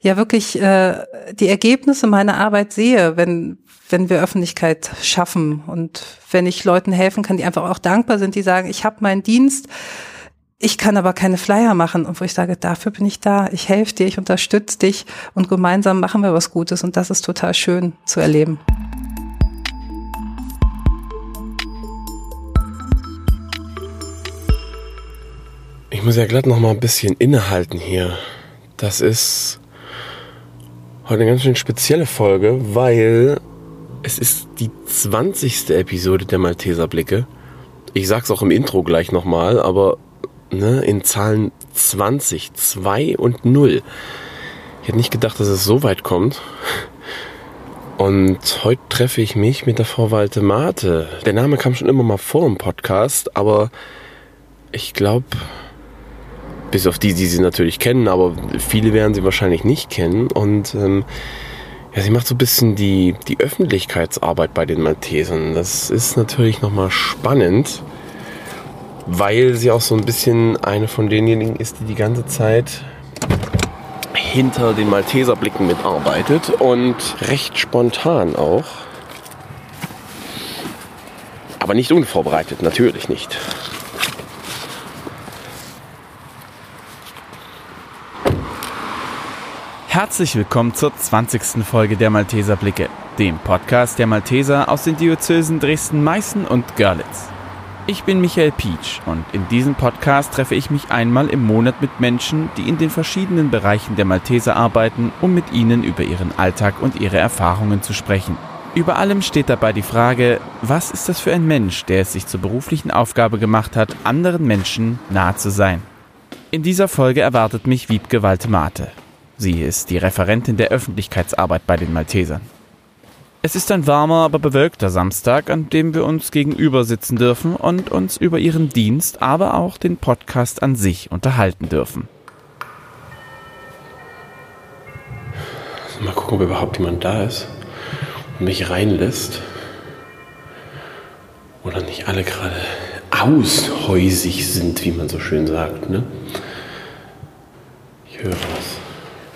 ja wirklich äh, die Ergebnisse meiner Arbeit sehe, wenn, wenn wir Öffentlichkeit schaffen und wenn ich Leuten helfen kann, die einfach auch dankbar sind, die sagen, ich habe meinen Dienst, ich kann aber keine Flyer machen und wo ich sage, dafür bin ich da, ich helfe dir, ich unterstütze dich und gemeinsam machen wir was Gutes und das ist total schön zu erleben. Ich muss ja glatt noch mal ein bisschen innehalten hier. Das ist heute eine ganz schön spezielle Folge, weil es ist die 20. Episode der Malteser Blicke. Ich sag's auch im Intro gleich nochmal, aber ne, in Zahlen 20, 2 und 0. Ich hätte nicht gedacht, dass es so weit kommt. Und heute treffe ich mich mit der Frau Walte Mate. Der Name kam schon immer mal vor im Podcast, aber ich glaube, bis auf die, die sie natürlich kennen, aber viele werden sie wahrscheinlich nicht kennen. Und ähm, ja, sie macht so ein bisschen die, die Öffentlichkeitsarbeit bei den Maltesern. Das ist natürlich nochmal spannend, weil sie auch so ein bisschen eine von denjenigen ist, die die ganze Zeit hinter den Malteserblicken mitarbeitet und recht spontan auch. Aber nicht unvorbereitet, natürlich nicht. Herzlich willkommen zur 20. Folge der Malteser Blicke, dem Podcast der Malteser aus den Diözesen Dresden, Meißen und Görlitz. Ich bin Michael Pietsch und in diesem Podcast treffe ich mich einmal im Monat mit Menschen, die in den verschiedenen Bereichen der Malteser arbeiten, um mit ihnen über ihren Alltag und ihre Erfahrungen zu sprechen. Über allem steht dabei die Frage, was ist das für ein Mensch, der es sich zur beruflichen Aufgabe gemacht hat, anderen Menschen nahe zu sein. In dieser Folge erwartet mich Wiebke Waltemate. Sie ist die Referentin der Öffentlichkeitsarbeit bei den Maltesern. Es ist ein warmer, aber bewölkter Samstag, an dem wir uns gegenüber sitzen dürfen und uns über ihren Dienst, aber auch den Podcast an sich unterhalten dürfen. Mal gucken, ob überhaupt jemand da ist und mich reinlässt. Oder nicht alle gerade aushäusig sind, wie man so schön sagt. Ne? Ich höre was.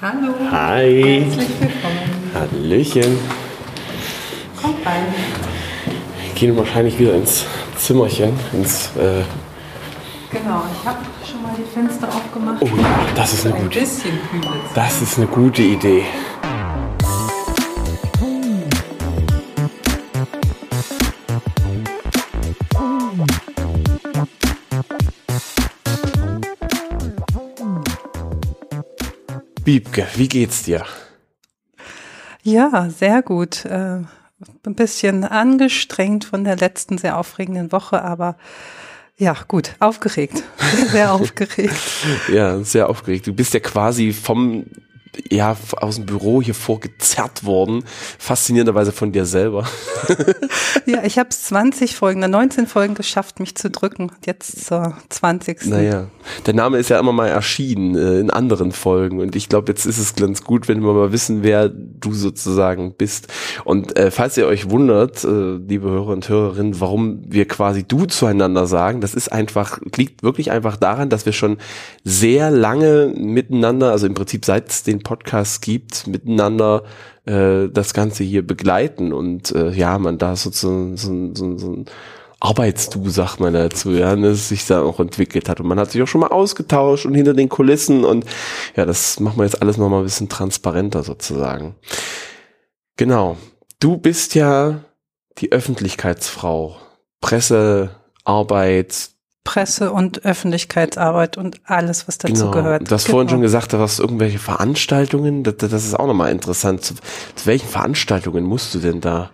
Hallo. Hi. Herzlich willkommen. Hallöchen. Kommt rein. Wir gehen wahrscheinlich wieder ins Zimmerchen, ins. Äh, Genau, ich habe schon mal die Fenster aufgemacht. oh ja, das ist eine ein gute. bisschen kühl. Das ist eine gute Idee. Biebke, wie geht's dir? Ja, sehr gut. Äh, ein bisschen angestrengt von der letzten sehr aufregenden Woche, aber ja, gut, aufgeregt. Sehr, sehr aufgeregt. Ja, sehr aufgeregt. Du bist ja quasi vom ja, aus dem Büro hier vorgezerrt worden. Faszinierenderweise von dir selber. Ja, ich habe es 20 Folgen, 19 Folgen geschafft, mich zu drücken. Jetzt zur 20. Naja, der Name ist ja immer mal erschienen äh, in anderen Folgen und ich glaube, jetzt ist es ganz gut, wenn wir mal wissen, wer du sozusagen bist. Und äh, falls ihr euch wundert, äh, liebe Hörer und Hörerinnen, warum wir quasi du zueinander sagen, das ist einfach, liegt wirklich einfach daran, dass wir schon sehr lange miteinander, also im Prinzip seit es Podcast gibt, miteinander äh, das Ganze hier begleiten und äh, ja, man da sozusagen so, so, so ein Arbeitsdu, sagt man dazu, ja, das sich da auch entwickelt hat. Und man hat sich auch schon mal ausgetauscht und hinter den Kulissen und ja, das machen wir jetzt alles nochmal ein bisschen transparenter sozusagen. Genau. Du bist ja die Öffentlichkeitsfrau. Pressearbeit, Presse- und Öffentlichkeitsarbeit und alles, was dazu genau. gehört. Du hast vorhin schon gesagt, du hast irgendwelche Veranstaltungen. Das, das ist auch nochmal interessant. Zu, zu welchen Veranstaltungen musst du denn da?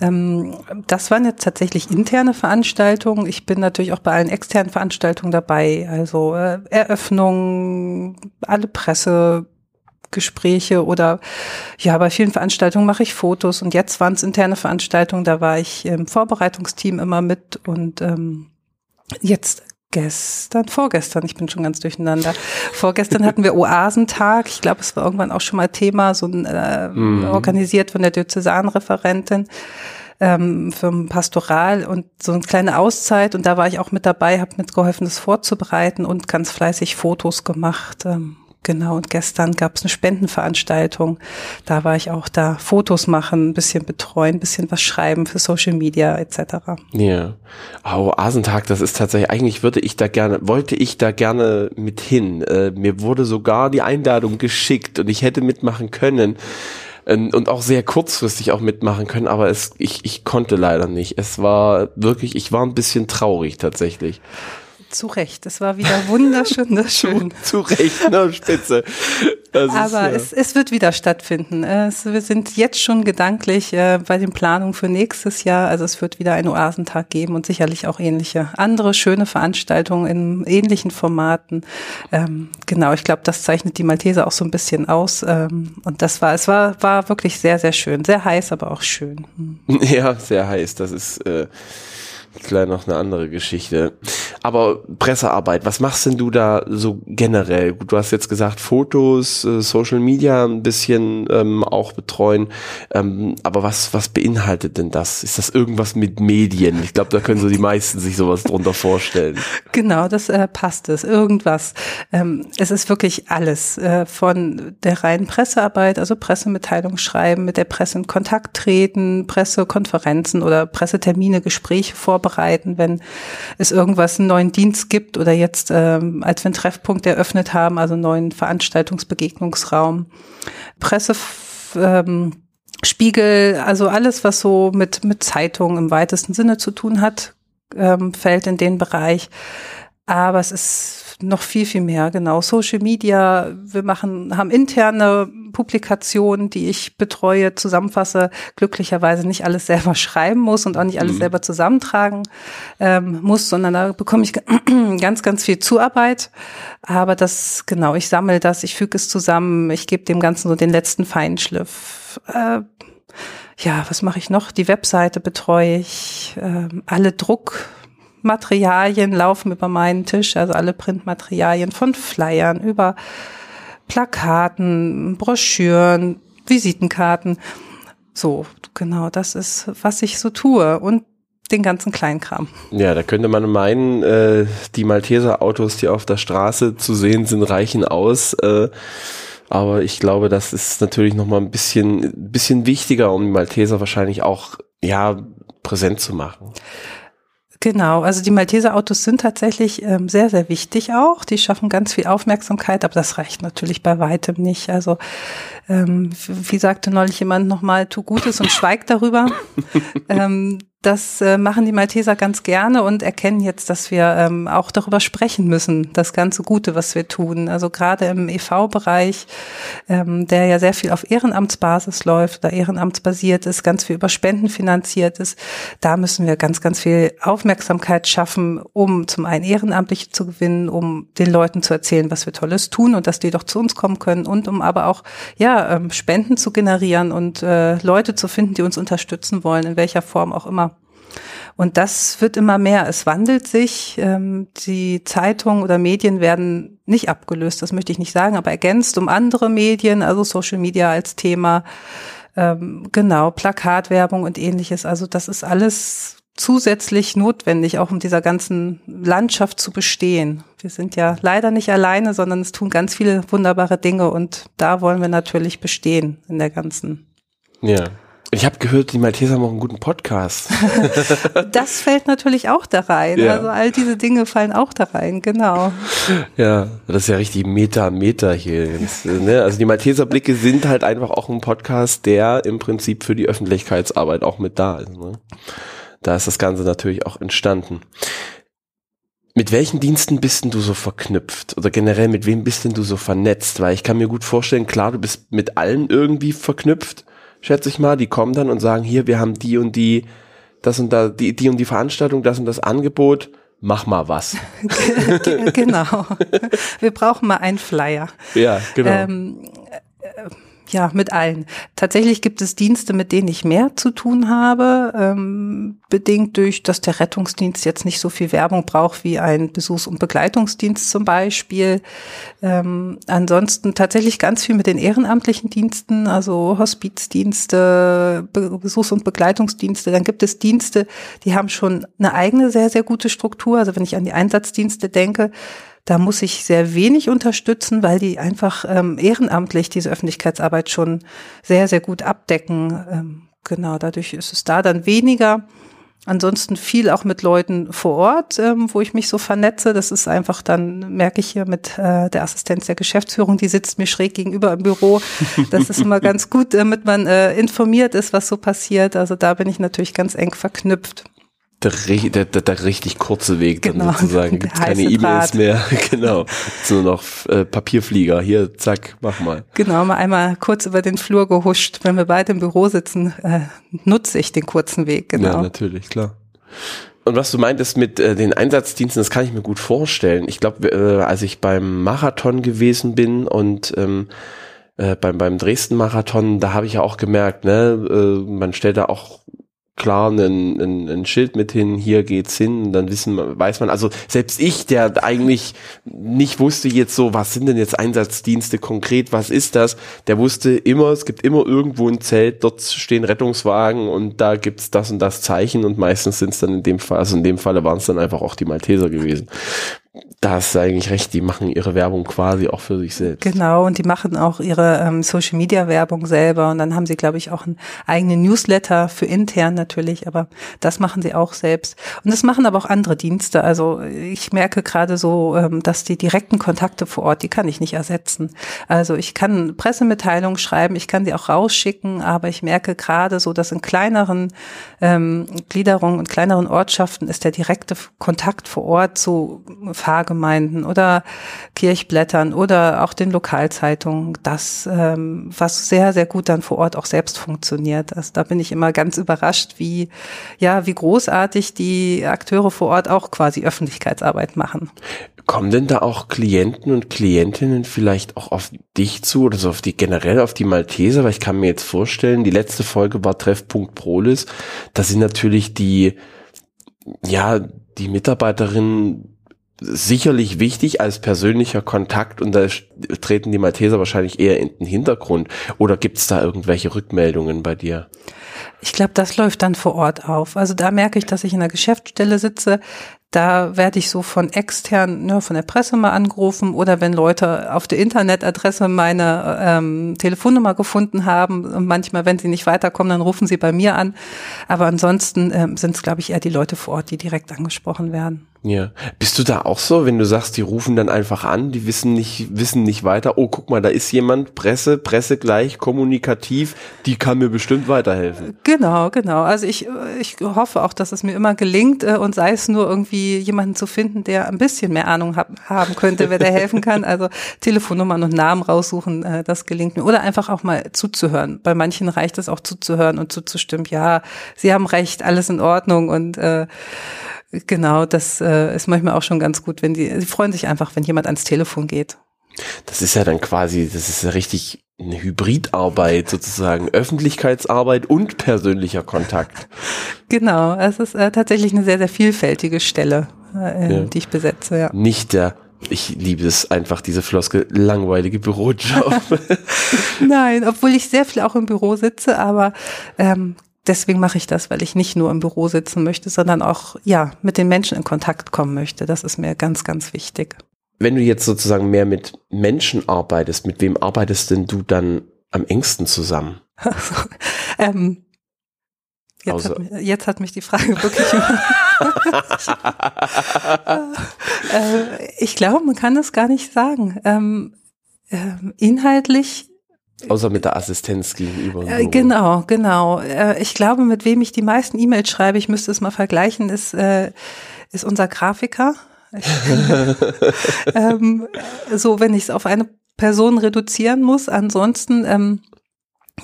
Ähm, das waren jetzt tatsächlich interne Veranstaltungen. Ich bin natürlich auch bei allen externen Veranstaltungen dabei. Also äh, Eröffnungen, alle Pressegespräche oder ja, bei vielen Veranstaltungen mache ich Fotos und jetzt waren es interne Veranstaltungen, da war ich im Vorbereitungsteam immer mit und ähm, jetzt gestern, vorgestern, ich bin schon ganz durcheinander. Vorgestern hatten wir Oasentag. Ich glaube, es war irgendwann auch schon mal Thema, so ein, äh, Mhm. organisiert von der Diözesanreferentin ähm, für ein Pastoral und so eine kleine Auszeit. Und da war ich auch mit dabei, habe mitgeholfen, das vorzubereiten und ganz fleißig Fotos gemacht. Ähm, Genau, und gestern gab es eine Spendenveranstaltung. Da war ich auch da, Fotos machen, ein bisschen betreuen, ein bisschen was schreiben für Social Media etc. Ja. Oh, Asentag, das ist tatsächlich, eigentlich würde ich da gerne, wollte ich da gerne mit hin. Äh, mir wurde sogar die Einladung geschickt und ich hätte mitmachen können ähm, und auch sehr kurzfristig auch mitmachen können, aber es, ich, ich konnte leider nicht. Es war wirklich, ich war ein bisschen traurig tatsächlich. Zu Recht, es war wieder wunderschön, wunderschön. zu, zu Recht, ne, Spitze. Das Aber ist, äh, es, es wird wieder stattfinden. Es, wir sind jetzt schon gedanklich äh, bei den Planungen für nächstes Jahr. Also es wird wieder einen Oasentag geben und sicherlich auch ähnliche andere schöne Veranstaltungen in ähnlichen Formaten. Ähm, genau, ich glaube, das zeichnet die Malteser auch so ein bisschen aus. Ähm, und das war, es war, war wirklich sehr, sehr schön. Sehr heiß, aber auch schön. Hm. Ja, sehr heiß. Das ist äh, Klar, noch eine andere Geschichte. Aber Pressearbeit, was machst denn du da so generell? Du hast jetzt gesagt, Fotos, äh, Social Media ein bisschen ähm, auch betreuen. Ähm, aber was, was beinhaltet denn das? Ist das irgendwas mit Medien? Ich glaube, da können so die meisten sich sowas drunter vorstellen. Genau, das äh, passt es. Irgendwas. Ähm, es ist wirklich alles. Äh, von der reinen Pressearbeit, also Pressemitteilungen schreiben, mit der Presse in Kontakt treten, Pressekonferenzen oder Pressetermine, Gespräche vorbereiten vorbereiten, wenn es irgendwas, einen neuen Dienst gibt oder jetzt, ähm, als wir einen Treffpunkt eröffnet haben, also einen neuen Veranstaltungsbegegnungsraum, Presse, ähm, Spiegel, also alles, was so mit, mit Zeitungen im weitesten Sinne zu tun hat, ähm, fällt in den Bereich. Aber es ist noch viel, viel mehr, genau. Social Media, wir machen, haben interne Publikationen, die ich betreue, zusammenfasse, glücklicherweise nicht alles selber schreiben muss und auch nicht alles mhm. selber zusammentragen ähm, muss, sondern da bekomme ich ganz, ganz viel Zuarbeit. Aber das, genau, ich sammle das, ich füge es zusammen, ich gebe dem Ganzen so den letzten Feinschliff. Äh, ja, was mache ich noch? Die Webseite betreue ich, äh, alle Druck, Materialien laufen über meinen Tisch, also alle Printmaterialien von Flyern über Plakaten, Broschüren, Visitenkarten. So, genau, das ist, was ich so tue und den ganzen Kleinkram. Ja, da könnte man meinen, äh, die Malteser Autos, die auf der Straße zu sehen sind, reichen aus. Äh, aber ich glaube, das ist natürlich noch mal ein bisschen, bisschen wichtiger, um die Malteser wahrscheinlich auch, ja, präsent zu machen. Genau, also die Malteser Autos sind tatsächlich ähm, sehr, sehr wichtig auch. Die schaffen ganz viel Aufmerksamkeit, aber das reicht natürlich bei weitem nicht. Also ähm, wie sagte neulich jemand nochmal, tu Gutes und schweig darüber. ähm, das äh, machen die Malteser ganz gerne und erkennen jetzt, dass wir ähm, auch darüber sprechen müssen, das ganze Gute, was wir tun. Also gerade im EV-Bereich, ähm, der ja sehr viel auf Ehrenamtsbasis läuft oder ehrenamtsbasiert ist, ganz viel über Spenden finanziert ist, da müssen wir ganz, ganz viel Aufmerksamkeit schaffen, um zum einen Ehrenamtliche zu gewinnen, um den Leuten zu erzählen, was wir Tolles tun und dass die doch zu uns kommen können und um aber auch ja ähm, Spenden zu generieren und äh, Leute zu finden, die uns unterstützen wollen, in welcher Form auch immer. Und das wird immer mehr. Es wandelt sich. Ähm, die Zeitungen oder Medien werden nicht abgelöst, das möchte ich nicht sagen, aber ergänzt um andere Medien, also Social Media als Thema. Ähm, genau, Plakatwerbung und ähnliches. Also das ist alles zusätzlich notwendig, auch um dieser ganzen Landschaft zu bestehen. Wir sind ja leider nicht alleine, sondern es tun ganz viele wunderbare Dinge und da wollen wir natürlich bestehen in der ganzen ja. Ich habe gehört, die Malteser haben auch einen guten Podcast. das fällt natürlich auch da rein. Ja. Also all diese Dinge fallen auch da rein, genau. Ja, das ist ja richtig Meta, Meta hier. Jetzt, ne? Also die Malteser Blicke sind halt einfach auch ein Podcast, der im Prinzip für die Öffentlichkeitsarbeit auch mit da ist. Ne? Da ist das Ganze natürlich auch entstanden. Mit welchen Diensten bist denn du so verknüpft? Oder generell mit wem bist denn du so vernetzt? Weil ich kann mir gut vorstellen, klar, du bist mit allen irgendwie verknüpft schätze ich mal. Die kommen dann und sagen, hier, wir haben die und die, das und da, die, die und die Veranstaltung, das und das Angebot. Mach mal was. genau. Wir brauchen mal einen Flyer. Ja, genau. Ähm, äh, ja, mit allen. Tatsächlich gibt es Dienste, mit denen ich mehr zu tun habe, ähm, bedingt durch, dass der Rettungsdienst jetzt nicht so viel Werbung braucht wie ein Besuchs- und Begleitungsdienst zum Beispiel. Ähm, ansonsten tatsächlich ganz viel mit den ehrenamtlichen Diensten, also Hospizdienste, Be Besuchs- und Begleitungsdienste. Dann gibt es Dienste, die haben schon eine eigene sehr, sehr gute Struktur. Also wenn ich an die Einsatzdienste denke, Da muss ich sehr wenig unterstützen, weil die einfach ähm, ehrenamtlich diese Öffentlichkeitsarbeit schon sehr, sehr gut abdecken. Ähm, genau, dadurch ist es da dann weniger. Ansonsten viel auch mit Leuten vor Ort, ähm, wo ich mich so vernetze. Das ist einfach dann, merke ich hier mit äh, der Assistenz der Geschäftsführung, die sitzt mir schräg gegenüber im Büro. Das ist immer ganz gut, damit man äh, informiert ist, was so passiert. Also da bin ich natürlich ganz eng verknüpft. Der, der, der, der richtig kurze Weg dann genau, sozusagen. Gibt keine E-Mails mehr. genau. Nur noch äh, Papierflieger. Hier, zack, mach mal. Genau, mal einmal kurz über den Flur gehuscht. Wenn wir beide im Büro sitzen, äh, nutze ich den kurzen Weg. Genau. Ja, natürlich, klar. Und was du meintest mit äh, den Einsatzdiensten, das kann ich mir gut vorstellen. Ich glaube, äh, als ich beim Marathon gewesen bin und ähm, äh, beim, beim Dresden-Marathon, da habe ich ja auch gemerkt, ne, äh, man stellt da auch klar ein, ein, ein Schild mit hin, hier geht's hin, dann wissen, weiß man, also selbst ich, der eigentlich nicht wusste jetzt so, was sind denn jetzt Einsatzdienste konkret, was ist das, der wusste immer, es gibt immer irgendwo ein Zelt, dort stehen Rettungswagen und da gibt's das und das Zeichen und meistens sind es dann in dem Fall, also in dem Falle waren es dann einfach auch die Malteser gewesen da du eigentlich recht, die machen ihre Werbung quasi auch für sich selbst. Genau, und die machen auch ihre ähm, Social Media Werbung selber und dann haben sie, glaube ich, auch einen eigenen Newsletter für intern natürlich, aber das machen sie auch selbst. Und das machen aber auch andere Dienste. Also ich merke gerade so, ähm, dass die direkten Kontakte vor Ort, die kann ich nicht ersetzen. Also ich kann Pressemitteilungen schreiben, ich kann die auch rausschicken, aber ich merke gerade so, dass in kleineren ähm, Gliederungen und kleineren Ortschaften ist der direkte Kontakt vor Ort so Pfarrgemeinden oder Kirchblättern oder auch den Lokalzeitungen, das, ähm, was sehr, sehr gut dann vor Ort auch selbst funktioniert. Also da bin ich immer ganz überrascht, wie, ja, wie großartig die Akteure vor Ort auch quasi Öffentlichkeitsarbeit machen. Kommen denn da auch Klienten und Klientinnen vielleicht auch auf dich zu oder so auf die generell auf die Malteser? Weil ich kann mir jetzt vorstellen, die letzte Folge war Treffpunkt Prolis. Da sind natürlich die, ja, die Mitarbeiterinnen sicherlich wichtig als persönlicher Kontakt und da treten die Malteser wahrscheinlich eher in den Hintergrund. Oder gibt es da irgendwelche Rückmeldungen bei dir? Ich glaube, das läuft dann vor Ort auf. Also da merke ich, dass ich in der Geschäftsstelle sitze, da werde ich so von extern, ne, von der Presse mal angerufen oder wenn Leute auf der Internetadresse meine ähm, Telefonnummer gefunden haben, und manchmal, wenn sie nicht weiterkommen, dann rufen sie bei mir an. Aber ansonsten ähm, sind es, glaube ich, eher die Leute vor Ort, die direkt angesprochen werden. Ja. Bist du da auch so, wenn du sagst, die rufen dann einfach an, die wissen nicht, wissen nicht weiter, oh, guck mal, da ist jemand, Presse, Presse gleich, kommunikativ, die kann mir bestimmt weiterhelfen. Genau, genau. Also ich, ich hoffe auch, dass es mir immer gelingt äh, und sei es nur irgendwie jemanden zu finden, der ein bisschen mehr Ahnung hab, haben könnte, wer der helfen kann. Also Telefonnummern und Namen raussuchen, äh, das gelingt mir. Oder einfach auch mal zuzuhören. Bei manchen reicht es auch zuzuhören und zuzustimmen, ja, sie haben recht, alles in Ordnung und äh, Genau, das äh, ist manchmal auch schon ganz gut, wenn die, sie freuen sich einfach, wenn jemand ans Telefon geht. Das ist ja dann quasi, das ist ja richtig eine Hybridarbeit sozusagen, Öffentlichkeitsarbeit und persönlicher Kontakt. Genau, es ist äh, tatsächlich eine sehr, sehr vielfältige Stelle, äh, ja. die ich besetze. Ja. Nicht der ich liebe es einfach, diese Floske, langweilige Bürojob. Nein, obwohl ich sehr viel auch im Büro sitze, aber ähm, deswegen mache ich das, weil ich nicht nur im Büro sitzen möchte, sondern auch ja mit den Menschen in Kontakt kommen möchte. Das ist mir ganz, ganz wichtig. Wenn du jetzt sozusagen mehr mit Menschen arbeitest, mit wem arbeitest denn du dann am engsten zusammen? Also, ähm, jetzt, hat, jetzt, hat, mich die Frage wirklich. äh, ich glaube, man kann das gar nicht sagen. Ähm, äh, inhaltlich Außer mit der Assistenz gegenüber. Äh, genau, genau. Äh, ich glaube, mit wem ich die meisten E-Mails schreibe, ich müsste es mal vergleichen, ist, äh, ist unser Grafiker. ähm, so, wenn ich es auf eine Person reduzieren muss. Ansonsten ähm,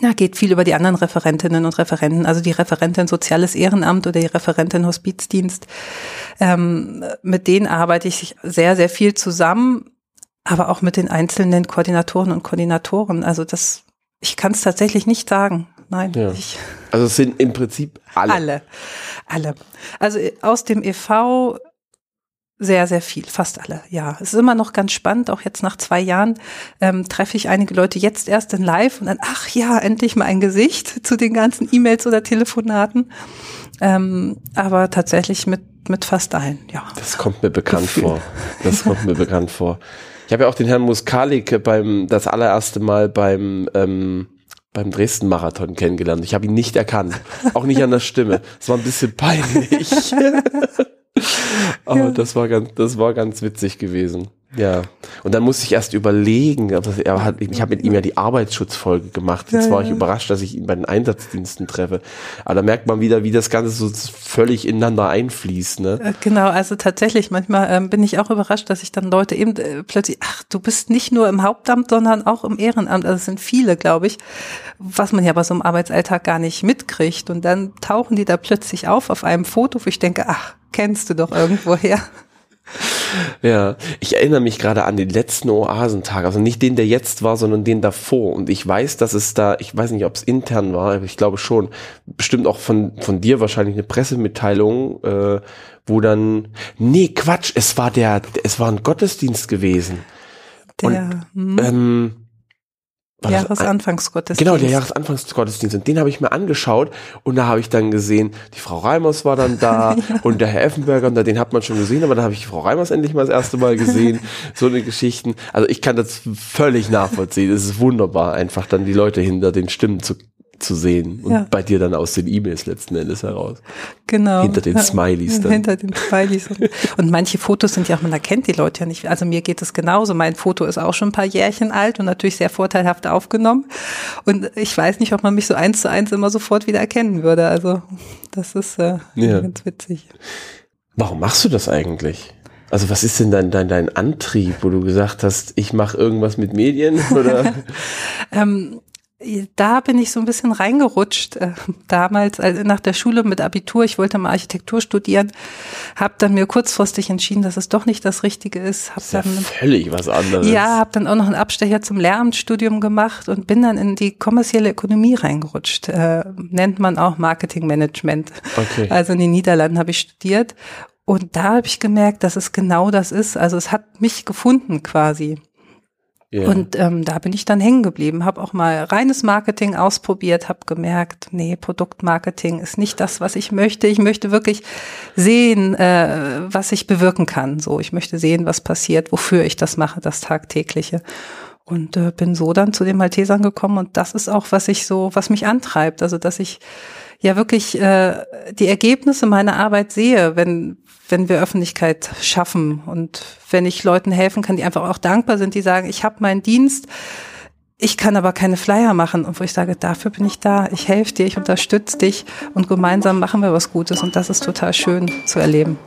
ja, geht viel über die anderen Referentinnen und Referenten, also die Referentin Soziales Ehrenamt oder die Referentin Hospizdienst. Ähm, mit denen arbeite ich sehr, sehr viel zusammen aber auch mit den einzelnen Koordinatoren und Koordinatoren. Also das, ich kann es tatsächlich nicht sagen. Nein. Ja. Ich, also es sind im Prinzip alle. Alle. Alle. Also aus dem EV sehr, sehr viel, fast alle, ja. Es ist immer noch ganz spannend, auch jetzt nach zwei Jahren ähm, treffe ich einige Leute jetzt erst in Live und dann, ach ja, endlich mal ein Gesicht zu den ganzen E-Mails oder Telefonaten. Ähm, aber tatsächlich mit mit fast allen, ja. Das kommt mir bekannt Gefühl. vor. Das kommt mir bekannt vor. Ich habe ja auch den Herrn Muskalik beim das allererste Mal beim ähm, beim Dresden-Marathon kennengelernt. Ich habe ihn nicht erkannt, auch nicht an der Stimme. Es war ein bisschen peinlich. Aber ja. das war ganz, das war ganz witzig gewesen. Ja. Und dann musste ich erst überlegen, er hat, ich habe mit ihm ja die Arbeitsschutzfolge gemacht. Jetzt ja, war ich ja. überrascht, dass ich ihn bei den Einsatzdiensten treffe. Aber da merkt man wieder, wie das Ganze so völlig ineinander einfließt. Ne? Äh, genau, also tatsächlich, manchmal ähm, bin ich auch überrascht, dass ich dann Leute eben äh, plötzlich, ach, du bist nicht nur im Hauptamt, sondern auch im Ehrenamt. Also es sind viele, glaube ich, was man ja bei so einem Arbeitsalltag gar nicht mitkriegt. Und dann tauchen die da plötzlich auf auf einem Foto, wo ich denke, ach, kennst du doch irgendwoher. Ja, ich erinnere mich gerade an den letzten Oasentag, also nicht den, der jetzt war, sondern den davor. Und ich weiß, dass es da, ich weiß nicht, ob es intern war, aber ich glaube schon, bestimmt auch von, von dir wahrscheinlich eine Pressemitteilung, äh, wo dann, nee, Quatsch, es war der, es war ein Gottesdienst gewesen. Der, Und, hm. ähm, Jahresanfangsgottesdienst. Genau, der Jahresanfangsgottesdienst. Und den habe ich mir angeschaut und da habe ich dann gesehen, die Frau Reimers war dann da ja. und der Herr Effenberger, und den hat man schon gesehen, aber da habe ich die Frau Reimers endlich mal das erste Mal gesehen. so eine Geschichten. Also ich kann das völlig nachvollziehen. Es ist wunderbar, einfach dann die Leute hinter den Stimmen zu zu sehen und ja. bei dir dann aus den E-Mails letzten Endes heraus. Genau. Hinter den Smileys dann. Hinter den Smileys. Und, und, manche Fotos sind ja auch, man erkennt die Leute ja nicht. Also mir geht es genauso. Mein Foto ist auch schon ein paar Jährchen alt und natürlich sehr vorteilhaft aufgenommen. Und ich weiß nicht, ob man mich so eins zu eins immer sofort wieder erkennen würde. Also das ist äh, ja. ganz witzig. Warum machst du das eigentlich? Also was ist denn dein, dein, dein Antrieb, wo du gesagt hast, ich mache irgendwas mit Medien? Oder? ähm, da bin ich so ein bisschen reingerutscht. Äh, damals also nach der Schule mit Abitur, ich wollte mal Architektur studieren, habe dann mir kurzfristig entschieden, dass es doch nicht das Richtige ist. Hab ist dann, ja völlig was anderes. Ja, habe dann auch noch einen Abstecher zum Lehramtsstudium gemacht und bin dann in die kommerzielle Ökonomie reingerutscht. Äh, nennt man auch Marketingmanagement. Okay. Also in den Niederlanden habe ich studiert und da habe ich gemerkt, dass es genau das ist. Also es hat mich gefunden quasi. Yeah. Und ähm, da bin ich dann hängen geblieben, habe auch mal reines Marketing ausprobiert, habe gemerkt, nee, Produktmarketing ist nicht das, was ich möchte. Ich möchte wirklich sehen, äh, was ich bewirken kann. So, ich möchte sehen, was passiert, wofür ich das mache, das tagtägliche. Und äh, bin so dann zu den Maltesern gekommen und das ist auch, was ich so, was mich antreibt. Also, dass ich ja wirklich äh, die Ergebnisse meiner Arbeit sehe, wenn, wenn wir Öffentlichkeit schaffen. Und wenn ich Leuten helfen kann, die einfach auch dankbar sind, die sagen, ich habe meinen Dienst, ich kann aber keine Flyer machen. Und wo ich sage, dafür bin ich da, ich helfe dir, ich unterstütze dich und gemeinsam machen wir was Gutes. Und das ist total schön zu erleben.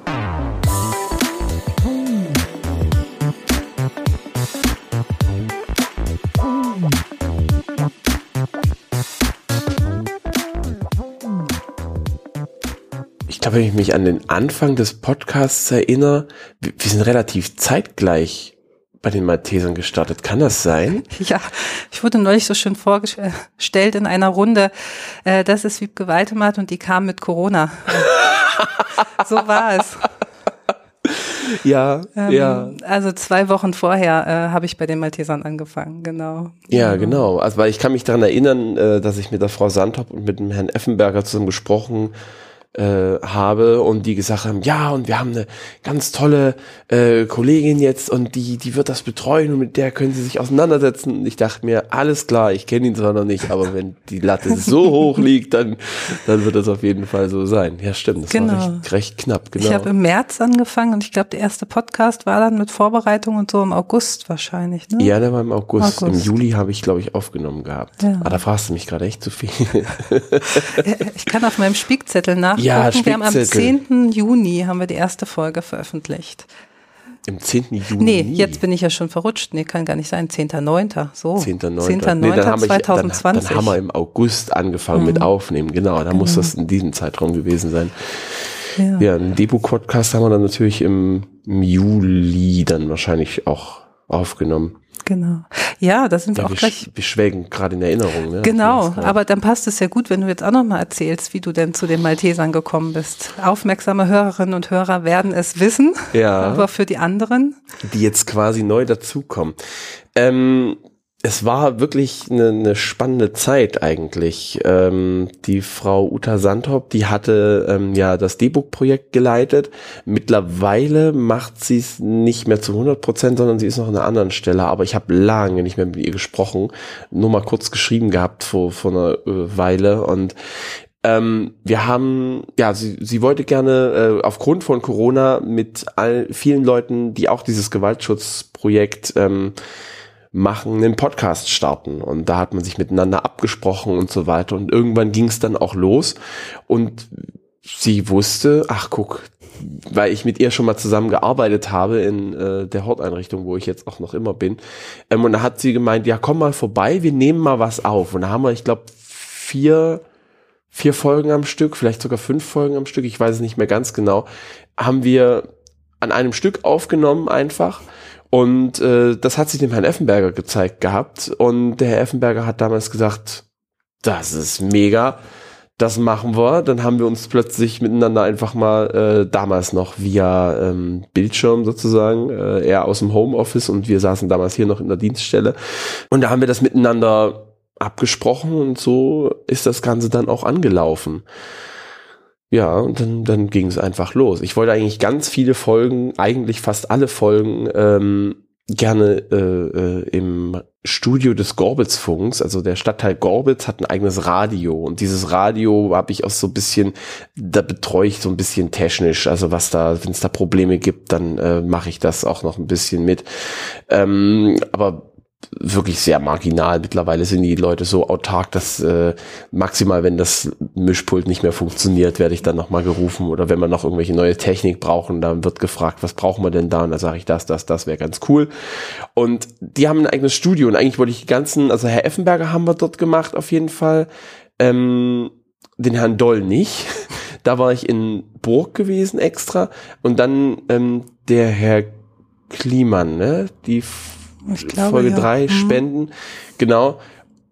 Glaube, wenn ich mich an den Anfang des Podcasts erinnere, wir, wir sind relativ zeitgleich bei den Maltesern gestartet. Kann das sein? Ja, ich wurde neulich so schön vorgestellt in einer Runde. Äh, das ist Wiebke Waltemath und die kam mit Corona. so war es. Ja, ähm, ja. Also zwei Wochen vorher äh, habe ich bei den Maltesern angefangen, genau. Ja, genau. Also weil ich kann mich daran erinnern, äh, dass ich mit der Frau Sandhop und mit dem Herrn Effenberger zusammen gesprochen äh, habe und die gesagt haben, ja, und wir haben eine ganz tolle äh, Kollegin jetzt und die, die wird das betreuen und mit der können sie sich auseinandersetzen. Und ich dachte mir, alles klar, ich kenne ihn zwar noch nicht, aber wenn die Latte so hoch liegt, dann, dann wird das auf jeden Fall so sein. Ja, stimmt, das genau. war recht, recht knapp, genau. Ich habe im März angefangen und ich glaube, der erste Podcast war dann mit Vorbereitung und so im August wahrscheinlich, ne? Ja, der war im August. August. Im Juli habe ich, glaube ich, aufgenommen gehabt. Ja. Aber da fragst du mich gerade echt zu viel. ich kann auf meinem Spickzettel nach ja, wir haben am 10. Juni haben wir die erste Folge veröffentlicht. Im 10. Juni? Nee, jetzt bin ich ja schon verrutscht. Nee, kann gar nicht sein. 10.9. So. 10.9. 10.9. Nee, dann 2020. dann, dann, haben wir im August angefangen mhm. mit Aufnehmen. Genau, da genau. muss das in diesem Zeitraum gewesen sein. Ja, ja einen Depot-Podcast haben wir dann natürlich im, im Juli dann wahrscheinlich auch aufgenommen. Genau. Ja, da sind ja, wir auch wir gleich. Wir schwelgen gerade in Erinnerung. Ne? Genau, aber dann passt es ja gut, wenn du jetzt auch nochmal erzählst, wie du denn zu den Maltesern gekommen bist. Aufmerksame Hörerinnen und Hörer werden es wissen, ja. aber für die anderen. Die jetzt quasi neu dazukommen. Ähm, es war wirklich eine, eine spannende Zeit eigentlich. Ähm, die Frau Uta Sandhop, die hatte ähm, ja das D-Book-Projekt geleitet. Mittlerweile macht sie es nicht mehr zu 100 Prozent, sondern sie ist noch an einer anderen Stelle. Aber ich habe lange nicht mehr mit ihr gesprochen, nur mal kurz geschrieben gehabt vor, vor einer äh, Weile. Und ähm, wir haben, ja, sie, sie wollte gerne äh, aufgrund von Corona mit all, vielen Leuten, die auch dieses Gewaltschutzprojekt ähm, machen, einen Podcast starten. Und da hat man sich miteinander abgesprochen und so weiter. Und irgendwann ging es dann auch los. Und sie wusste, ach guck, weil ich mit ihr schon mal zusammengearbeitet habe in äh, der Horteinrichtung, wo ich jetzt auch noch immer bin. Ähm, und da hat sie gemeint, ja, komm mal vorbei, wir nehmen mal was auf. Und da haben wir, ich glaube, vier, vier Folgen am Stück, vielleicht sogar fünf Folgen am Stück, ich weiß es nicht mehr ganz genau, haben wir an einem Stück aufgenommen einfach und äh, das hat sich dem Herrn Effenberger gezeigt gehabt. Und der Herr Effenberger hat damals gesagt, das ist mega, das machen wir. Dann haben wir uns plötzlich miteinander einfach mal äh, damals noch via ähm, Bildschirm sozusagen, äh, er aus dem Homeoffice und wir saßen damals hier noch in der Dienststelle. Und da haben wir das miteinander abgesprochen und so ist das Ganze dann auch angelaufen. Ja, und dann, dann ging es einfach los. Ich wollte eigentlich ganz viele Folgen, eigentlich fast alle Folgen, ähm, gerne äh, äh, im Studio des Gorbitzfunks, also der Stadtteil Gorbitz hat ein eigenes Radio und dieses Radio habe ich auch so ein bisschen, da betreue ich so ein bisschen technisch, also was da, wenn es da Probleme gibt, dann äh, mache ich das auch noch ein bisschen mit. Ähm, aber wirklich sehr marginal. Mittlerweile sind die Leute so autark, dass äh, maximal, wenn das Mischpult nicht mehr funktioniert, werde ich dann nochmal gerufen oder wenn wir noch irgendwelche neue Technik brauchen, dann wird gefragt, was brauchen wir denn da? Und da sage ich das, das, das wäre ganz cool. Und die haben ein eigenes Studio und eigentlich wollte ich die ganzen, also Herr Effenberger haben wir dort gemacht auf jeden Fall. Ähm, den Herrn Doll nicht. Da war ich in Burg gewesen extra. Und dann ähm, der Herr Kliemann, ne? Die glaube, Folge ja. drei mhm. Spenden. Genau.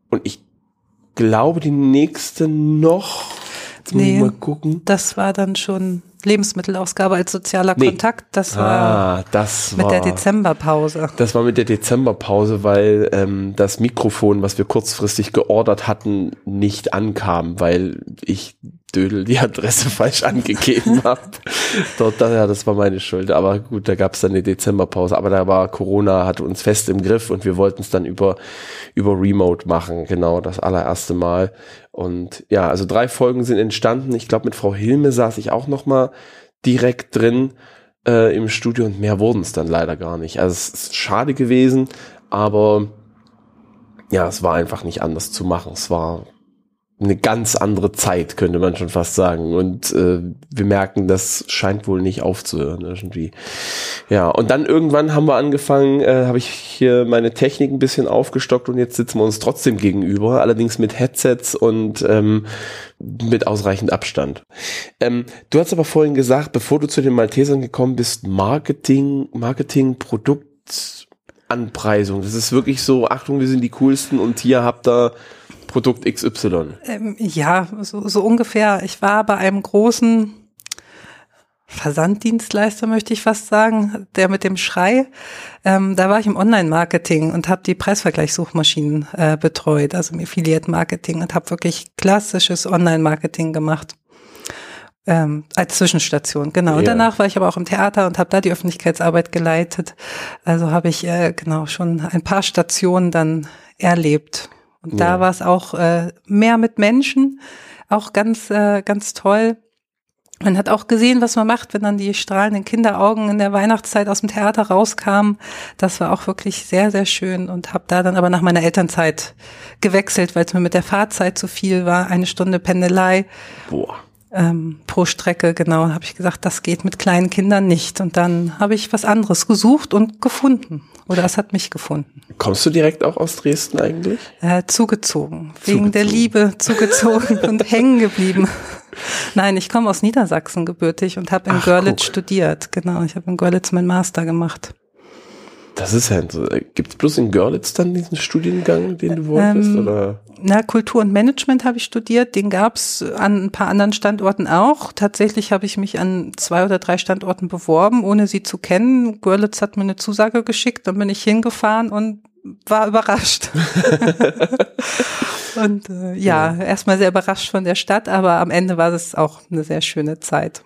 Und ich glaube, die nächste noch. Jetzt nee, mal gucken. Das war dann schon Lebensmittelausgabe als sozialer nee. Kontakt. Das war, ah, das mit der Dezemberpause. Das war mit der Dezemberpause, weil ähm, das Mikrofon, was wir kurzfristig geordert hatten, nicht ankam, weil ich Dödel die Adresse falsch angegeben habe. Dort, ja, das war meine Schuld. Aber gut, da gab es dann eine Dezemberpause. Aber da war Corona, hatte uns fest im Griff und wir wollten es dann über, über Remote machen. Genau, das allererste Mal. Und ja, also drei Folgen sind entstanden. Ich glaube, mit Frau Hilme saß ich auch noch mal direkt drin äh, im Studio und mehr wurden es dann leider gar nicht. Also es ist schade gewesen, aber ja, es war einfach nicht anders zu machen. Es war eine ganz andere Zeit, könnte man schon fast sagen. Und äh, wir merken, das scheint wohl nicht aufzuhören irgendwie. Ja, und dann irgendwann haben wir angefangen, äh, habe ich hier meine Technik ein bisschen aufgestockt und jetzt sitzen wir uns trotzdem gegenüber, allerdings mit Headsets und ähm, mit ausreichend Abstand. Ähm, du hast aber vorhin gesagt, bevor du zu den Maltesern gekommen bist, Marketing, Marketing, Produkt, Anpreisung. Das ist wirklich so, Achtung, wir sind die coolsten und hier habt ihr Produkt XY. Ähm, ja, so, so ungefähr. Ich war bei einem großen Versanddienstleister, möchte ich fast sagen, der mit dem Schrei. Ähm, da war ich im Online-Marketing und habe die Preisvergleichssuchmaschinen äh, betreut, also im Affiliate-Marketing und habe wirklich klassisches Online-Marketing gemacht. Ähm, als Zwischenstation, genau. Ja. Und danach war ich aber auch im Theater und habe da die Öffentlichkeitsarbeit geleitet. Also habe ich äh, genau schon ein paar Stationen dann erlebt. Und da war es auch äh, mehr mit Menschen, auch ganz, äh, ganz toll. Man hat auch gesehen, was man macht, wenn dann die strahlenden Kinderaugen in der Weihnachtszeit aus dem Theater rauskamen. Das war auch wirklich sehr, sehr schön und habe da dann aber nach meiner Elternzeit gewechselt, weil es mir mit der Fahrzeit zu viel war. Eine Stunde Pendelei. Boah ähm, pro Strecke, genau, habe ich gesagt, das geht mit kleinen Kindern nicht. Und dann habe ich was anderes gesucht und gefunden. Oder es hat mich gefunden. Kommst du direkt auch aus Dresden eigentlich? Äh, zugezogen. Wegen der Liebe zugezogen und hängen geblieben. Nein, ich komme aus Niedersachsen gebürtig und habe in Ach, Görlitz guck. studiert. Genau, ich habe in Görlitz meinen Master gemacht. Das ist ja, gibt es bloß in Görlitz dann diesen Studiengang, den du wolltest? Ähm, oder? Na, Kultur und Management habe ich studiert, den gab es an ein paar anderen Standorten auch. Tatsächlich habe ich mich an zwei oder drei Standorten beworben, ohne sie zu kennen. Görlitz hat mir eine Zusage geschickt, dann bin ich hingefahren und war überrascht. und äh, ja, ja, erstmal sehr überrascht von der Stadt, aber am Ende war es auch eine sehr schöne Zeit.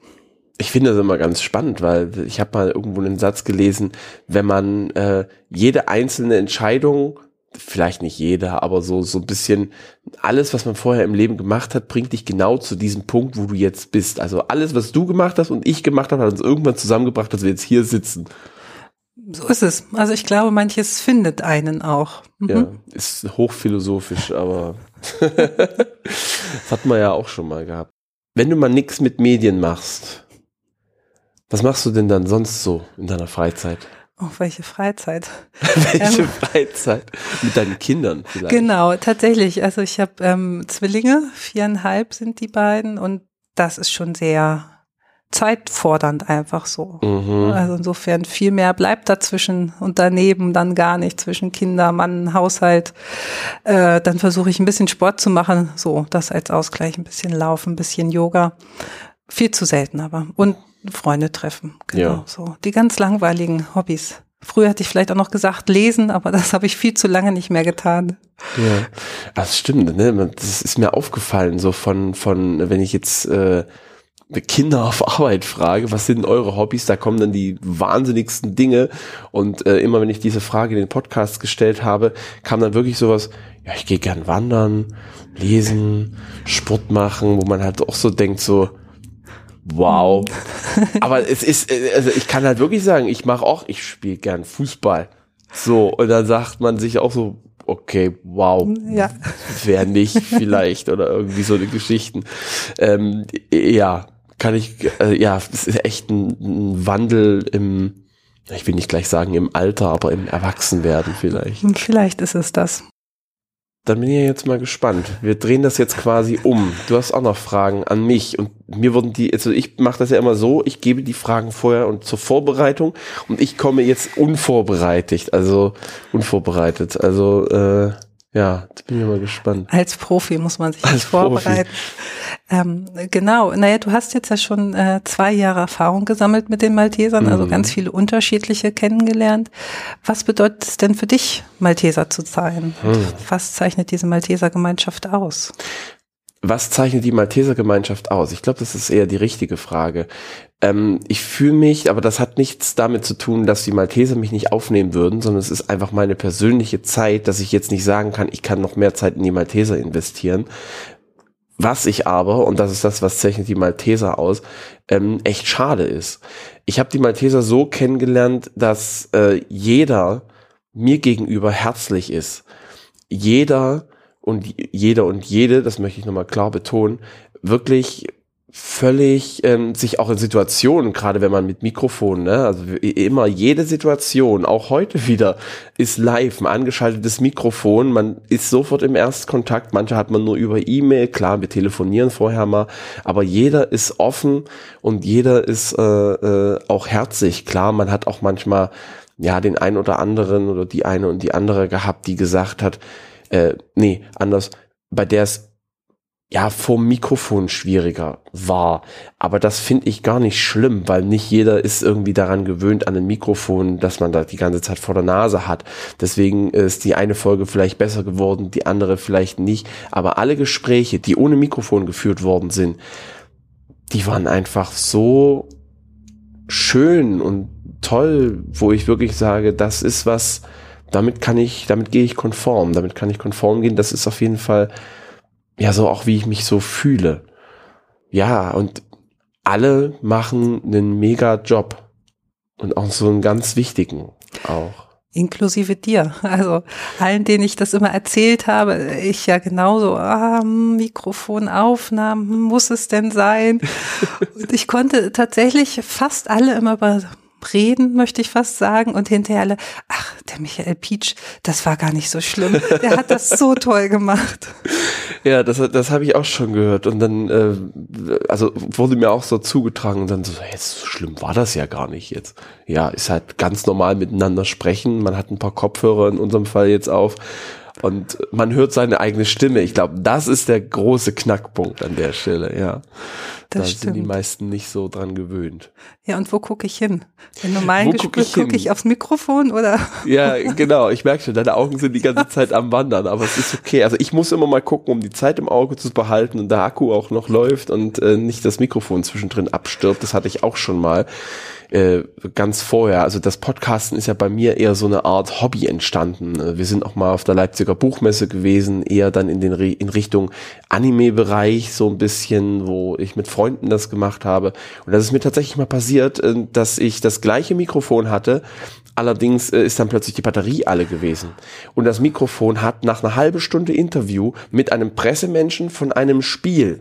Ich finde das immer ganz spannend, weil ich habe mal irgendwo einen Satz gelesen, wenn man äh, jede einzelne Entscheidung vielleicht nicht jeder, aber so, so ein bisschen alles, was man vorher im Leben gemacht hat, bringt dich genau zu diesem Punkt, wo du jetzt bist. Also alles, was du gemacht hast und ich gemacht habe, hat uns irgendwann zusammengebracht, dass wir jetzt hier sitzen. So ist es. Also ich glaube, manches findet einen auch. Mhm. Ja, ist hochphilosophisch, aber das hat man ja auch schon mal gehabt. Wenn du mal nichts mit Medien machst, was machst du denn dann sonst so in deiner Freizeit? Oh, welche Freizeit? welche ähm, Freizeit? Mit deinen Kindern vielleicht? Genau, tatsächlich. Also ich habe ähm, Zwillinge, viereinhalb sind die beiden und das ist schon sehr zeitfordernd einfach so. Mhm. Also insofern viel mehr bleibt dazwischen und daneben dann gar nicht zwischen Kinder, Mann, Haushalt. Äh, dann versuche ich ein bisschen Sport zu machen, so das als Ausgleich, ein bisschen Laufen, ein bisschen Yoga. Viel zu selten aber. Und Freunde treffen. Genau, ja. so. Die ganz langweiligen Hobbys. Früher hatte ich vielleicht auch noch gesagt, lesen, aber das habe ich viel zu lange nicht mehr getan. Ja, das stimmt, ne? Das ist mir aufgefallen, so von, von, wenn ich jetzt äh, Kinder auf Arbeit frage, was sind eure Hobbys, da kommen dann die wahnsinnigsten Dinge. Und äh, immer wenn ich diese Frage in den Podcast gestellt habe, kam dann wirklich sowas, ja, ich gehe gern wandern, lesen, Sport machen, wo man halt auch so denkt, so, wow. Aber es ist, also ich kann halt wirklich sagen, ich mache auch, ich spiele gern Fußball. So, und dann sagt man sich auch so, okay, wow, ja. wer nicht vielleicht oder irgendwie so eine Geschichten. Ähm, ja, kann ich, äh, ja, es ist echt ein, ein Wandel im, ich will nicht gleich sagen im Alter, aber im Erwachsenwerden vielleicht. Vielleicht ist es das. Dann bin ich jetzt mal gespannt. Wir drehen das jetzt quasi um. Du hast auch noch Fragen an mich und mir wurden die, also ich mache das ja immer so, ich gebe die Fragen vorher und zur Vorbereitung und ich komme jetzt unvorbereitet, also unvorbereitet. Also äh, ja, jetzt bin ich mal gespannt. Als Profi muss man sich Als vorbereiten. Ähm, genau, naja, du hast jetzt ja schon äh, zwei Jahre Erfahrung gesammelt mit den Maltesern, also mhm. also ganz viele unterschiedliche kennengelernt. Was bedeutet es denn für dich, Malteser zu sein? Mhm. Was zeichnet diese Malteser-Gemeinschaft aus? Was zeichnet die Malteser-Gemeinschaft aus? Ich glaube, das ist eher die richtige Frage. Ähm, ich fühle mich, aber das hat nichts damit zu tun, dass die Malteser mich nicht aufnehmen würden, sondern es ist einfach meine persönliche Zeit, dass ich jetzt nicht sagen kann, ich kann noch mehr Zeit in die Malteser investieren. Was ich aber, und das ist das, was zeichnet die Malteser aus, ähm, echt schade ist. Ich habe die Malteser so kennengelernt, dass äh, jeder mir gegenüber herzlich ist. Jeder und jeder und jede, das möchte ich nochmal klar betonen, wirklich völlig ähm, sich auch in Situationen, gerade wenn man mit Mikrofon, ne, also immer jede Situation, auch heute wieder, ist live, ein angeschaltetes Mikrofon, man ist sofort im Erstkontakt, manche hat man nur über E-Mail, klar, wir telefonieren vorher mal, aber jeder ist offen und jeder ist äh, äh, auch herzlich, klar, man hat auch manchmal ja den einen oder anderen oder die eine und die andere gehabt, die gesagt hat, äh, nee, anders, bei der es ja, vor Mikrofon schwieriger war. Aber das finde ich gar nicht schlimm, weil nicht jeder ist irgendwie daran gewöhnt an ein Mikrofon, dass man da die ganze Zeit vor der Nase hat. Deswegen ist die eine Folge vielleicht besser geworden, die andere vielleicht nicht. Aber alle Gespräche, die ohne Mikrofon geführt worden sind, die waren einfach so schön und toll, wo ich wirklich sage, das ist was, damit kann ich, damit gehe ich konform, damit kann ich konform gehen. Das ist auf jeden Fall ja, so auch wie ich mich so fühle. Ja, und alle machen einen mega Job. Und auch so einen ganz wichtigen auch. Inklusive dir. Also allen, denen ich das immer erzählt habe, ich ja genauso, ah, Mikrofonaufnahmen, muss es denn sein? Und ich konnte tatsächlich fast alle immer reden, möchte ich fast sagen, und hinterher alle, ach, der Michael Pietsch, das war gar nicht so schlimm. Der hat das so toll gemacht. Ja, das, das habe ich auch schon gehört. Und dann, äh, also wurde mir auch so zugetragen und dann so, jetzt so schlimm war das ja gar nicht jetzt. Ja, ist halt ganz normal miteinander sprechen. Man hat ein paar Kopfhörer in unserem Fall jetzt auf. Und man hört seine eigene Stimme. Ich glaube, das ist der große Knackpunkt an der Stelle, ja. Das da stimmt. sind die meisten nicht so dran gewöhnt. Ja, und wo gucke ich hin? Im normalen guck Gespräch ich gucke hin? ich aufs Mikrofon oder? Ja, genau. Ich merke schon, deine Augen sind die ganze Zeit am Wandern, aber es ist okay. Also ich muss immer mal gucken, um die Zeit im Auge zu behalten und der Akku auch noch läuft und äh, nicht das Mikrofon zwischendrin abstirbt. Das hatte ich auch schon mal äh, ganz vorher. Also das Podcasten ist ja bei mir eher so eine Art Hobby entstanden. Äh, Wir sind auch mal auf der Leipziger Buchmesse gewesen, eher dann in den Re in Richtung Anime-Bereich so ein bisschen, wo ich mit Freunden das gemacht habe. Und das ist mir tatsächlich mal passiert, äh, dass ich das gleiche Mikrofon hatte, Allerdings äh, ist dann plötzlich die Batterie alle gewesen. Und das Mikrofon hat nach einer halben Stunde Interview mit einem Pressemenschen von einem Spiel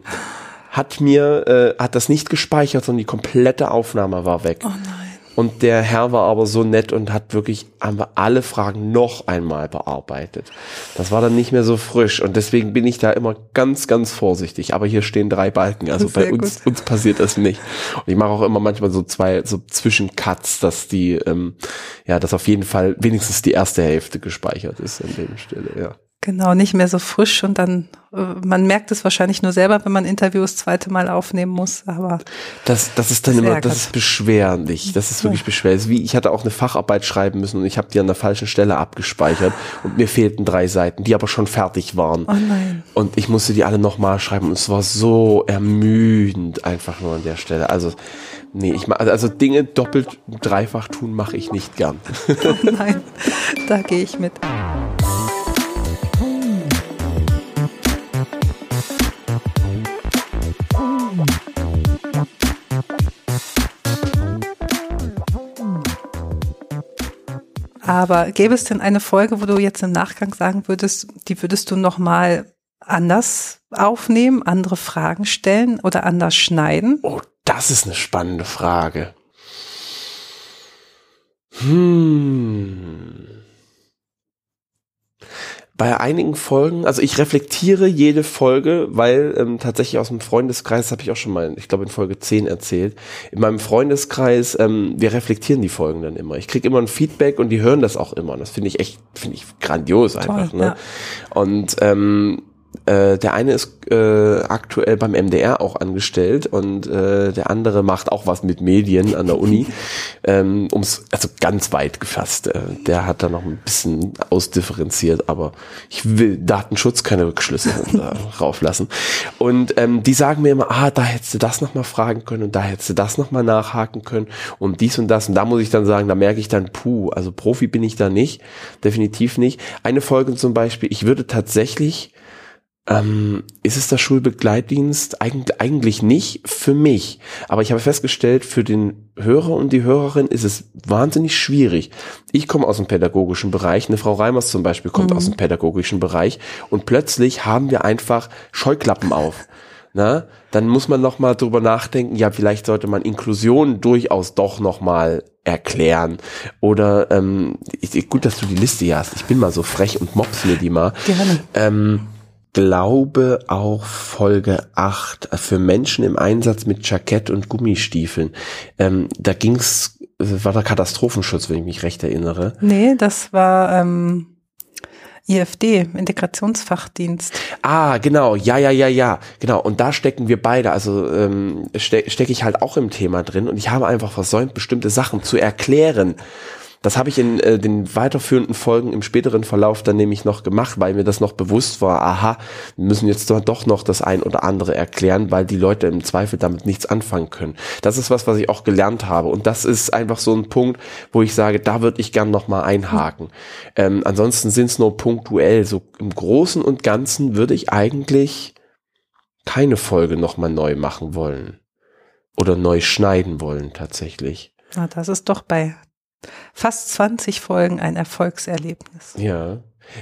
hat mir äh, hat das nicht gespeichert, sondern die komplette Aufnahme war weg. Oh nein. Und der Herr war aber so nett und hat wirklich haben wir alle Fragen noch einmal bearbeitet. Das war dann nicht mehr so frisch und deswegen bin ich da immer ganz, ganz vorsichtig. Aber hier stehen drei Balken, also bei uns, gut. uns passiert das nicht. Und ich mache auch immer manchmal so zwei, so Zwischencuts, dass die, ähm, ja, dass auf jeden Fall wenigstens die erste Hälfte gespeichert ist an der Stelle, ja. Genau, nicht mehr so frisch und dann, äh, man merkt es wahrscheinlich nur selber, wenn man Interviews zweite Mal aufnehmen muss, aber Das, das ist dann immer, ärgert. das ist beschwerlich. Das ist wirklich beschwerlich. Das ist Wie ich hatte auch eine Facharbeit schreiben müssen und ich habe die an der falschen Stelle abgespeichert und mir fehlten drei Seiten, die aber schon fertig waren. oh nein. Und ich musste die alle nochmal schreiben und es war so ermüdend einfach nur an der Stelle. Also, nee, ich ma- also Dinge doppelt, dreifach tun mache ich nicht gern. Oh nein, da gehe ich mit. Aber gäbe es denn eine Folge, wo du jetzt im Nachgang sagen würdest, die würdest du noch mal anders aufnehmen, andere Fragen stellen oder anders schneiden? Oh, das ist eine spannende Frage. Hm. Bei einigen Folgen, also ich reflektiere jede Folge, weil ähm, tatsächlich aus dem Freundeskreis, habe ich auch schon mal, ich glaube in Folge 10 erzählt, in meinem Freundeskreis, ähm, wir reflektieren die Folgen dann immer. Ich kriege immer ein Feedback und die hören das auch immer. Und das finde ich echt, finde ich grandios einfach. Toll, ne? ja. Und ähm, äh, der eine ist äh, aktuell beim MDR auch angestellt und äh, der andere macht auch was mit Medien an der Uni. ähm, ums, also ganz weit gefasst. Äh, der hat da noch ein bisschen ausdifferenziert, aber ich will Datenschutz keine Rückschlüsse darauf lassen. Und ähm, die sagen mir immer, ah, da hättest du das nochmal fragen können und da hättest du das nochmal nachhaken können und dies und das. Und da muss ich dann sagen, da merke ich dann, puh, also Profi bin ich da nicht, definitiv nicht. Eine Folge zum Beispiel, ich würde tatsächlich ähm, ist es der Schulbegleitdienst? Eigentlich, eigentlich nicht für mich. Aber ich habe festgestellt, für den Hörer und die Hörerin ist es wahnsinnig schwierig. Ich komme aus dem pädagogischen Bereich, eine Frau Reimers zum Beispiel kommt aus dem pädagogischen Bereich und plötzlich haben wir einfach Scheuklappen auf. Na, dann muss man noch mal drüber nachdenken, ja, vielleicht sollte man Inklusion durchaus doch noch mal erklären. Oder ähm, ich, gut, dass du die Liste hier hast. Ich bin mal so frech und mops mir die mal Gerne. ähm, glaube auch Folge 8 äh, für Menschen im Einsatz mit Jackett und Gummistiefeln. Ähm, da ging's, war der Katastrophenschutz, wenn ich mich recht erinnere. Nee, das war ähm, IFD, Integrationsfachdienst. Ah, genau, ja, ja, ja, ja, genau. Und da stecken wir beide, also ähm, ste stecke ich halt auch im Thema drin und ich habe einfach versäumt, bestimmte Sachen zu erklären. Das habe ich in äh, den weiterführenden Folgen im späteren Verlauf dann nämlich noch gemacht, weil mir das noch bewusst war, aha, wir müssen jetzt doch- noch das ein oder andere erklären, weil die Leute im Zweifel damit nichts anfangen können. Das ist was, was ich auch gelernt habe und das ist einfach so ein Punkt, wo ich sage, da würde ich gern noch mal einhaken. Ähm, ansonsten sind es nur punktuell, so im Großen und Ganzen würde ich eigentlich keine Folge noch mal neu machen wollen oder neu schneiden wollen tatsächlich. Na, das ist doch bei fast 20 Folgen ein Erfolgserlebnis. Ja,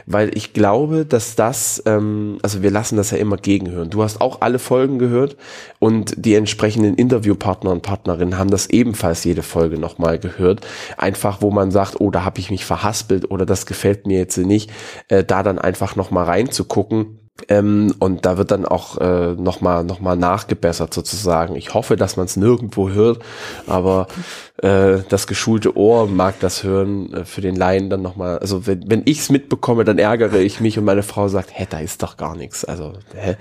weil ich glaube, dass das, ähm, also wir lassen das ja immer gegenhören. Du hast auch alle Folgen gehört und die entsprechenden Interviewpartner und Partnerinnen haben das ebenfalls jede Folge nochmal gehört. Einfach, wo man sagt, oh, da habe ich mich verhaspelt oder das gefällt mir jetzt nicht, äh, da dann einfach nochmal reinzugucken Ähm, und da wird dann auch äh, nochmal noch mal nachgebessert sozusagen. Ich hoffe, dass man es nirgendwo hört, aber äh, das geschulte Ohr mag das hören äh, für den Laien dann nochmal. Also wenn, wenn ich es mitbekomme, dann ärgere ich mich und meine Frau sagt, hä, da ist doch gar nichts. Also, hä?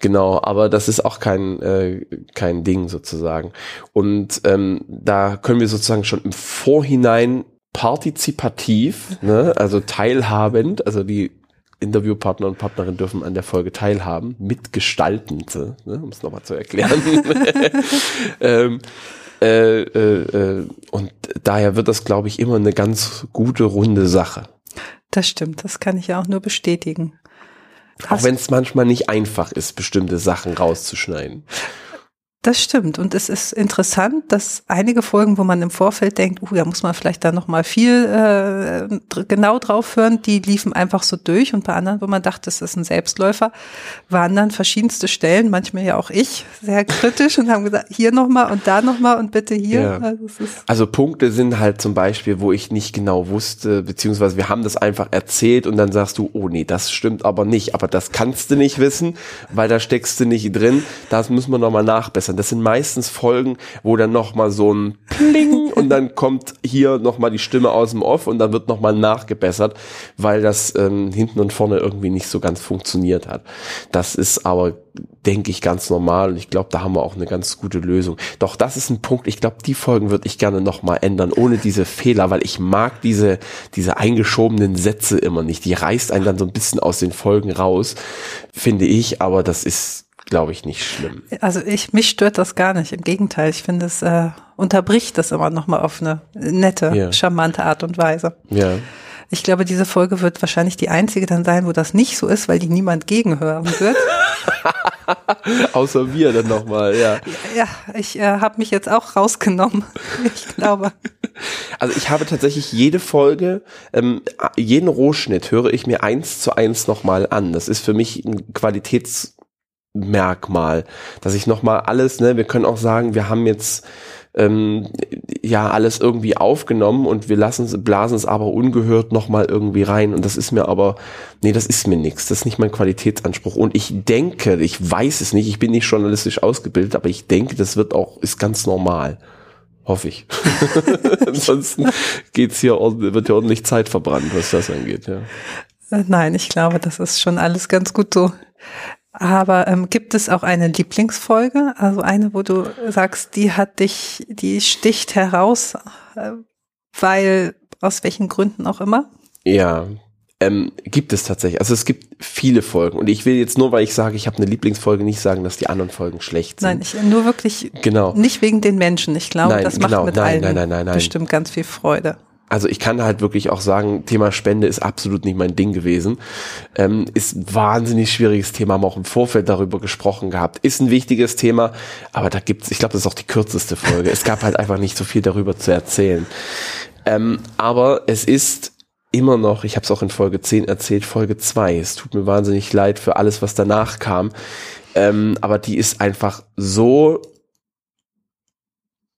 Genau, aber das ist auch kein, äh, kein Ding sozusagen. Und ähm, da können wir sozusagen schon im Vorhinein partizipativ, ne, also teilhabend, also die Interviewpartner und Partnerin dürfen an der Folge teilhaben, mitgestaltend, ne, um es nochmal zu erklären. ähm, äh, äh, äh, und daher wird das, glaube ich, immer eine ganz gute, runde Sache. Das stimmt, das kann ich ja auch nur bestätigen. Hast auch wenn es manchmal nicht einfach ist, bestimmte Sachen rauszuschneiden. Das stimmt. Und es ist interessant, dass einige Folgen, wo man im Vorfeld denkt, uh, da muss man vielleicht da nochmal viel äh, genau drauf hören, die liefen einfach so durch. Und bei anderen, wo man dachte, das ist ein Selbstläufer, waren dann verschiedenste Stellen, manchmal ja auch ich, sehr kritisch und haben gesagt, hier nochmal und da nochmal und bitte hier. Ja. Also, also, Punkte sind halt zum Beispiel, wo ich nicht genau wusste, beziehungsweise wir haben das einfach erzählt und dann sagst du, oh nee, das stimmt aber nicht. Aber das kannst du nicht wissen, weil da steckst du nicht drin. Das müssen wir nochmal nachbessern verbessern. Das sind meistens Folgen, wo dann nochmal so ein Pling und dann kommt hier nochmal die Stimme aus dem Off und dann wird nochmal nachgebessert, weil das ähm, hinten und vorne irgendwie nicht so ganz funktioniert hat. Das ist aber, denke ich, ganz normal und ich glaube, da haben wir auch eine ganz gute Lösung. Doch das ist ein Punkt, ich glaube, die Folgen würde ich gerne nochmal ändern, ohne diese Fehler, weil ich mag diese, diese eingeschobenen Sätze immer nicht. Die reißt einen dann so ein bisschen aus den Folgen raus, finde ich, aber das ist glaube ich, nicht schlimm. Also ich, mich stört das gar nicht. Im Gegenteil, ich finde es äh, unterbricht das immer nochmal auf eine nette, ja. charmante Art und Weise. Ja. Ich glaube, diese Folge wird wahrscheinlich die einzige dann sein, wo das nicht so ist, weil die niemand gegenhören wird. Außer wir dann nochmal, ja. Ja, ich äh, habe mich jetzt auch rausgenommen. Ich glaube. Also ich habe tatsächlich jede Folge, ähm, jeden Rohschnitt höre ich mir eins zu eins nochmal an. Das ist für mich ein Qualitäts Merkmal, dass ich nochmal alles, ne, wir können auch sagen, wir haben jetzt ähm, ja alles irgendwie aufgenommen und wir lassen es, blasen es aber ungehört nochmal irgendwie rein und das ist mir aber, nee, das ist mir nichts, das ist nicht mein Qualitätsanspruch und ich denke, ich weiß es nicht, ich bin nicht journalistisch ausgebildet, aber ich denke, das wird auch, ist ganz normal. Hoffe ich. Ansonsten geht's hier, wird hier ordentlich Zeit verbrannt, was das angeht, ja. Nein, ich glaube, das ist schon alles ganz gut so. Aber ähm, gibt es auch eine Lieblingsfolge? Also eine, wo du sagst, die hat dich, die sticht heraus, äh, weil aus welchen Gründen auch immer? Ja, ähm, gibt es tatsächlich. Also es gibt viele Folgen und ich will jetzt nur, weil ich sage, ich habe eine Lieblingsfolge, nicht sagen, dass die anderen Folgen schlecht sind. Nein, ich, nur wirklich genau. nicht wegen den Menschen. Ich glaube, nein, das macht genau, mit nein, allen nein. bestimmt ganz viel Freude also ich kann halt wirklich auch sagen, Thema Spende ist absolut nicht mein Ding gewesen. Ähm, ist ein wahnsinnig schwieriges Thema, haben auch im Vorfeld darüber gesprochen gehabt. Ist ein wichtiges Thema, aber da gibt's, ich glaube, das ist auch die kürzeste Folge. es gab halt einfach nicht so viel darüber zu erzählen. Ähm, aber es ist immer noch, ich habe es auch in Folge 10 erzählt, Folge 2. Es tut mir wahnsinnig leid für alles, was danach kam. Ähm, aber die ist einfach so,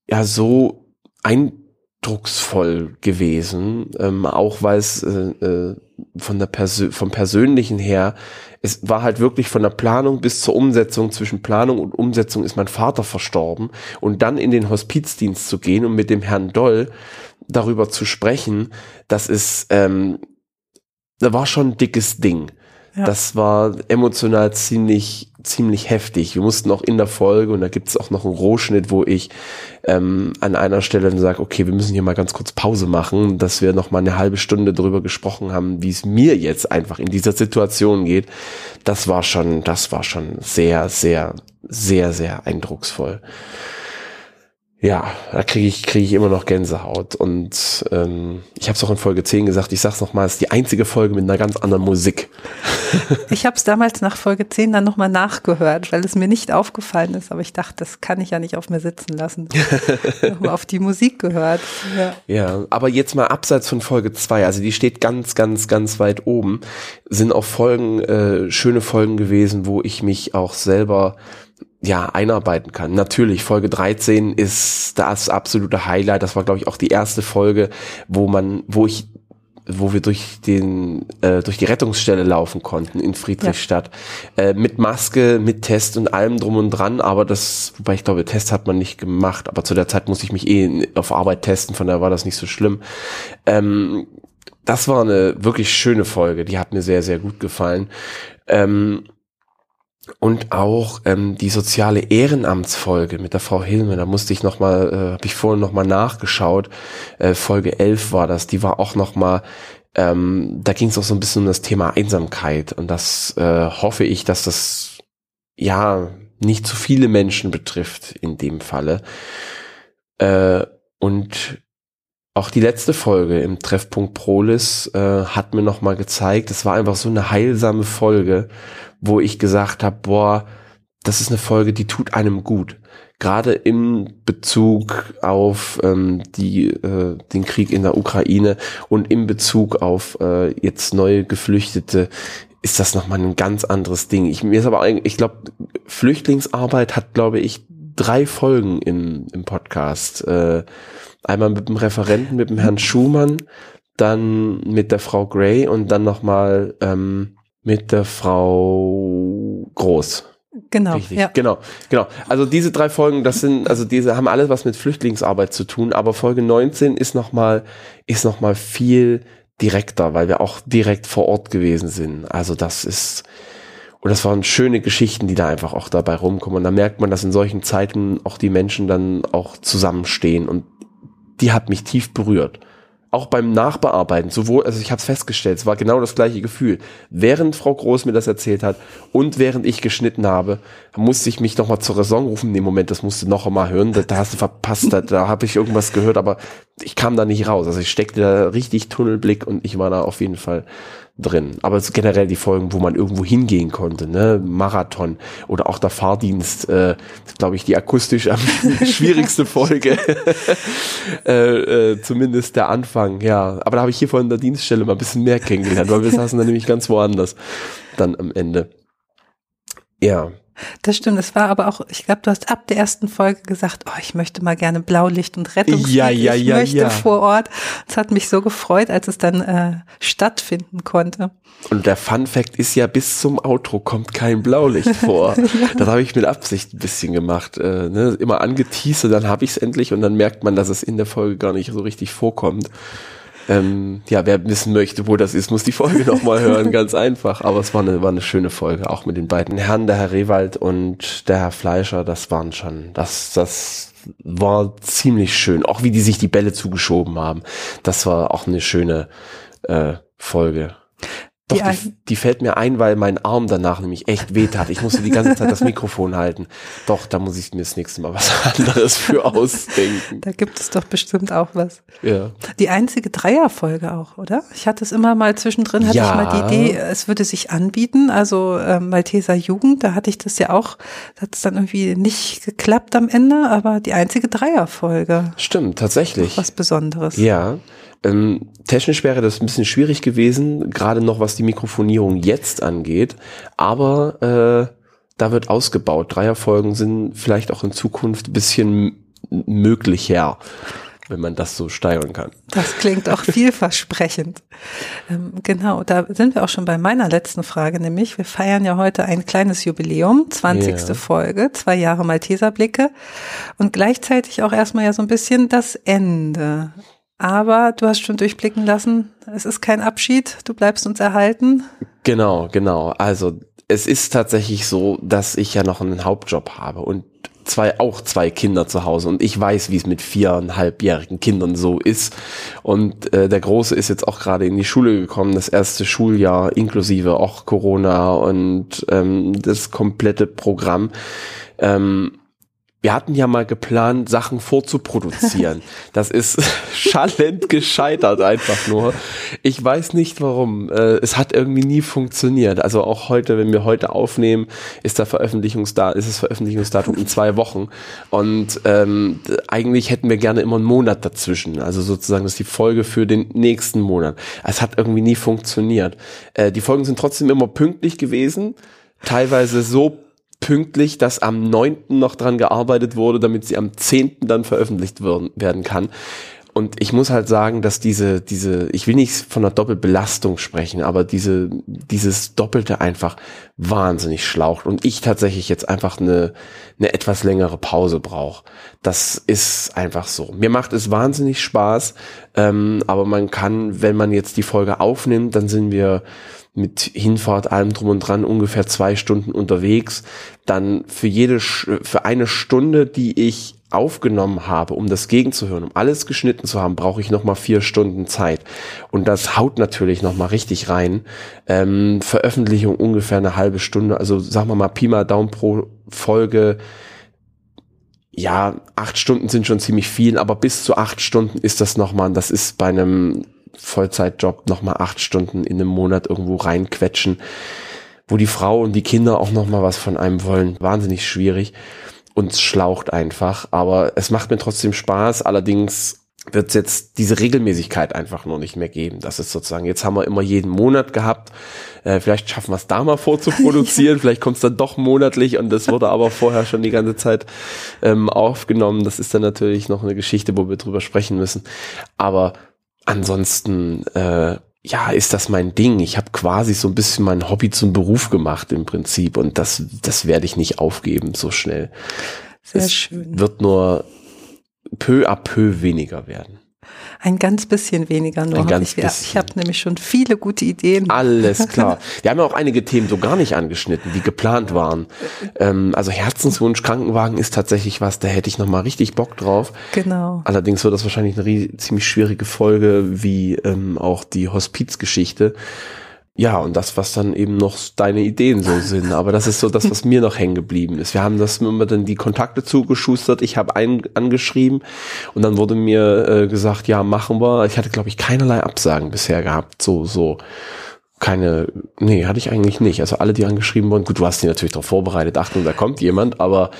ja, so ein eindrucksvoll gewesen, ähm, auch weil es äh, äh, von der Persö vom Persönlichen her, es war halt wirklich von der Planung bis zur Umsetzung, zwischen Planung und Umsetzung ist mein Vater verstorben und dann in den Hospizdienst zu gehen und mit dem Herrn Doll darüber zu sprechen, das ist, ähm, da war schon ein dickes Ding. Ja. Das war emotional ziemlich, ziemlich heftig. Wir mussten auch in der Folge, und da gibt es auch noch einen Rohschnitt, wo ich ähm, an einer Stelle dann sage, okay, wir müssen hier mal ganz kurz Pause machen, dass wir noch mal eine halbe Stunde drüber gesprochen haben, wie es mir jetzt einfach in dieser Situation geht. Das war schon, das war schon sehr, sehr, sehr, sehr eindrucksvoll ja, da kriege ich, krieg ich immer noch Gänsehaut. Und ähm, ich habe es auch in Folge 10 gesagt, ich sag's nochmal, es ist die einzige Folge mit einer ganz anderen Musik. ich habe es damals nach Folge 10 dann nochmal nachgehört, weil es mir nicht aufgefallen ist, aber ich dachte, das kann ich ja nicht auf mir sitzen lassen. nochmal auf die Musik gehört. Ja. ja, aber jetzt mal abseits von Folge 2, also die steht ganz, ganz, ganz weit oben, sind auch Folgen, äh, schöne Folgen gewesen, wo ich mich auch selber ja, einarbeiten kann. Natürlich, Folge 13 ist das absolute Highlight. Das war, glaube ich, auch die erste Folge, wo man, wo ich wo wir durch den äh, durch die Rettungsstelle laufen konnten in Friedrichstadt ja. äh, mit Maske, mit Test und allem drum und dran. Aber das, wobei ich glaube, Test hat man nicht gemacht. Aber zu der Zeit musste ich mich eh auf Arbeit testen, von daher war das nicht so schlimm. Ähm, das war eine wirklich schöne Folge. Die hat mir sehr sehr gut gefallen. Ähm, und auch ähm, die soziale Ehrenamtsfolge mit der Frau Hilme, da musste ich nochmal, äh, habe ich vorhin nochmal nachgeschaut, äh, Folge 11 war das, die war auch nochmal, ähm, da ging es auch so ein bisschen um das Thema Einsamkeit. Und das äh, hoffe ich, dass das ja nicht zu viele Menschen betrifft in dem Falle. Äh, und auch die letzte Folge im Treffpunkt Prolis äh, hat mir nochmal gezeigt, es war einfach so eine heilsame Folge, wo ich gesagt habe, boah, das ist eine Folge, die tut einem gut. Gerade im Bezug auf ähm, die, äh, den Krieg in der Ukraine und im Bezug auf äh, jetzt neue Geflüchtete ist das nochmal ein ganz anderes Ding. Ich, mir ist aber eigentlich, ich glaube, Flüchtlingsarbeit hat, glaube ich, drei Folgen im, im Podcast. Äh, einmal mit dem Referenten, mit dem Herrn Schumann, dann mit der Frau Gray und dann nochmal ähm, mit der Frau Groß. Genau, Richtig. ja. Genau, genau. Also diese drei Folgen, das sind, also diese haben alles was mit Flüchtlingsarbeit zu tun, aber Folge 19 ist nochmal, ist noch mal viel direkter, weil wir auch direkt vor Ort gewesen sind. Also das ist, und das waren schöne Geschichten, die da einfach auch dabei rumkommen. Und da merkt man, dass in solchen Zeiten auch die Menschen dann auch zusammenstehen. Und die hat mich tief berührt auch beim Nachbearbeiten, sowohl, also ich habe es festgestellt, es war genau das gleiche Gefühl. Während Frau Groß mir das erzählt hat und während ich geschnitten habe, musste ich mich noch mal zur Raison rufen. Dem Moment, das musste noch einmal hören, da, da hast du verpasst, da, da habe ich irgendwas gehört, aber ich kam da nicht raus. Also ich steckte da richtig Tunnelblick und ich war da auf jeden Fall drin. Aber es generell die Folgen, wo man irgendwo hingehen konnte, ne, Marathon oder auch der Fahrdienst, äh, glaube ich, die akustisch am schwierigste Folge. äh, äh, zumindest der Anfang, ja. Aber da habe ich hier vorhin der Dienststelle mal ein bisschen mehr kennengelernt, weil wir saßen da nämlich ganz woanders dann am Ende. Ja. Das stimmt, es war aber auch, ich glaube, du hast ab der ersten Folge gesagt, oh, ich möchte mal gerne Blaulicht und Rettungsdienst. Ja, ja, ich ja, möchte ja. vor Ort. Es hat mich so gefreut, als es dann äh, stattfinden konnte. Und der Fun Fact ist ja, bis zum Outro kommt kein Blaulicht vor. ja. Das habe ich mit Absicht ein bisschen gemacht. Äh, ne? Immer angeteased und dann habe ich es endlich und dann merkt man, dass es in der Folge gar nicht so richtig vorkommt. Ähm, ja, wer wissen möchte, wo das ist, muss die Folge nochmal hören, ganz einfach. Aber es war eine, war eine schöne Folge, auch mit den beiden Herren, der Herr Rewald und der Herr Fleischer, das waren schon, das, das war ziemlich schön. Auch wie die sich die Bälle zugeschoben haben. Das war auch eine schöne äh, Folge. Doch, die, die, die, fällt mir ein, weil mein Arm danach nämlich echt weh tat. Ich musste die ganze Zeit das Mikrofon halten. Doch, da muss ich mir das nächste Mal was anderes für ausdenken. Da gibt es doch bestimmt auch was. Ja. Die einzige Dreierfolge auch, oder? Ich hatte es immer mal zwischendrin, hatte ja. ich mal die Idee, es würde sich anbieten. Also äh, Malteser Jugend, da hatte ich das ja auch, da hat es dann irgendwie nicht geklappt am Ende, aber die einzige Dreierfolge. Stimmt, tatsächlich. Was Besonderes. Ja. Ähm, technisch wäre das ein bisschen schwierig gewesen, gerade noch was die Mikrofonierung jetzt angeht. Aber äh, da wird ausgebaut. Dreierfolgen sind vielleicht auch in Zukunft ein bisschen möglicher, wenn man das so steigern kann. Das klingt auch vielversprechend. ähm, genau, da sind wir auch schon bei meiner letzten Frage, nämlich wir feiern ja heute ein kleines Jubiläum, 20. Ja. Folge, zwei Jahre Malteserblicke und gleichzeitig auch erstmal ja so ein bisschen das Ende. Aber du hast schon durchblicken lassen, es ist kein Abschied, du bleibst uns erhalten. Genau, genau. Also es ist tatsächlich so, dass ich ja noch einen Hauptjob habe und zwei, auch zwei Kinder zu Hause und ich weiß, wie es mit viereinhalbjährigen Kindern so ist. Und äh, der Große ist jetzt auch gerade in die Schule gekommen, das erste Schuljahr inklusive auch Corona und ähm, das komplette Programm. Ähm, wir hatten ja mal geplant, Sachen vorzuproduzieren. Das ist schallend gescheitert einfach nur. Ich weiß nicht warum. Äh, es hat irgendwie nie funktioniert. Also auch heute, wenn wir heute aufnehmen, ist der Veröffentlichungsdatum, ist das Veröffentlichungsdatum in zwei Wochen. Und ähm, eigentlich hätten wir gerne immer einen Monat dazwischen. Also sozusagen, das ist die Folge für den nächsten Monat. Es hat irgendwie nie funktioniert. Äh, die Folgen sind trotzdem immer pünktlich gewesen. Teilweise so pünktlich, dass am 9. noch dran gearbeitet wurde, damit sie am 10. dann veröffentlicht werden kann. Und ich muss halt sagen, dass diese, diese, ich will nicht von einer Doppelbelastung sprechen, aber diese, dieses Doppelte einfach wahnsinnig schlaucht und ich tatsächlich jetzt einfach eine, eine etwas längere Pause brauche. Das ist einfach so. Mir macht es wahnsinnig Spaß, ähm, aber man kann, wenn man jetzt die Folge aufnimmt, dann sind wir mit Hinfahrt, allem drum und dran ungefähr zwei Stunden unterwegs. Dann für jede, für eine Stunde, die ich aufgenommen habe, um das gegenzuhören, um alles geschnitten zu haben, brauche ich noch mal vier Stunden Zeit. Und das haut natürlich noch mal richtig rein. Ähm, Veröffentlichung ungefähr eine halbe Stunde, also sagen wir mal Pi mal Daumen pro Folge. Ja, acht Stunden sind schon ziemlich viel, aber bis zu acht Stunden ist das noch mal, das ist bei einem Vollzeitjob noch mal acht Stunden in einem Monat irgendwo reinquetschen, wo die Frau und die Kinder auch noch mal was von einem wollen. Wahnsinnig schwierig und schlaucht einfach. Aber es macht mir trotzdem Spaß. Allerdings wird es jetzt diese Regelmäßigkeit einfach noch nicht mehr geben. Das ist sozusagen, jetzt haben wir immer jeden Monat gehabt. Äh, vielleicht schaffen wir es da mal vorzuproduzieren. vielleicht kommt es dann doch monatlich und das wurde aber vorher schon die ganze Zeit ähm, aufgenommen. Das ist dann natürlich noch eine Geschichte, wo wir drüber sprechen müssen. Aber ansonsten äh, ja, ist das mein Ding. Ich habe quasi so ein bisschen mein Hobby zum Beruf gemacht im Prinzip und das, das werde ich nicht aufgeben so schnell. Sehr es schön. Wird nur peu à peu weniger werden. Ein ganz bisschen weniger nur. Ein ganz ich bisschen. ich habe nämlich schon viele gute Ideen. Alles klar. Wir haben ja auch einige Themen so gar nicht angeschnitten, die geplant waren. Ähm, also Herzenswunsch Krankenwagen ist tatsächlich was, da hätte ich noch mal richtig Bock drauf. Genau. Allerdings wird das wahrscheinlich eine ziemlich schwierige Folge, wie ähm, auch die Hospizgeschichte. Ja, und das, was dann eben noch deine Ideen so sind. Aber das ist so das, was mir noch hängen geblieben ist. Wir haben das immer dann die Kontakte zugeschustert. Ich habe einen angeschrieben und dann wurde mir äh, gesagt, ja, machen wir. Ich hatte, glaube ich, keinerlei Absagen bisher gehabt. So, so keine, nee, hatte ich eigentlich nicht. Also alle, die angeschrieben wurden, gut, du hast die natürlich darauf vorbereitet, Achtung, da kommt jemand, aber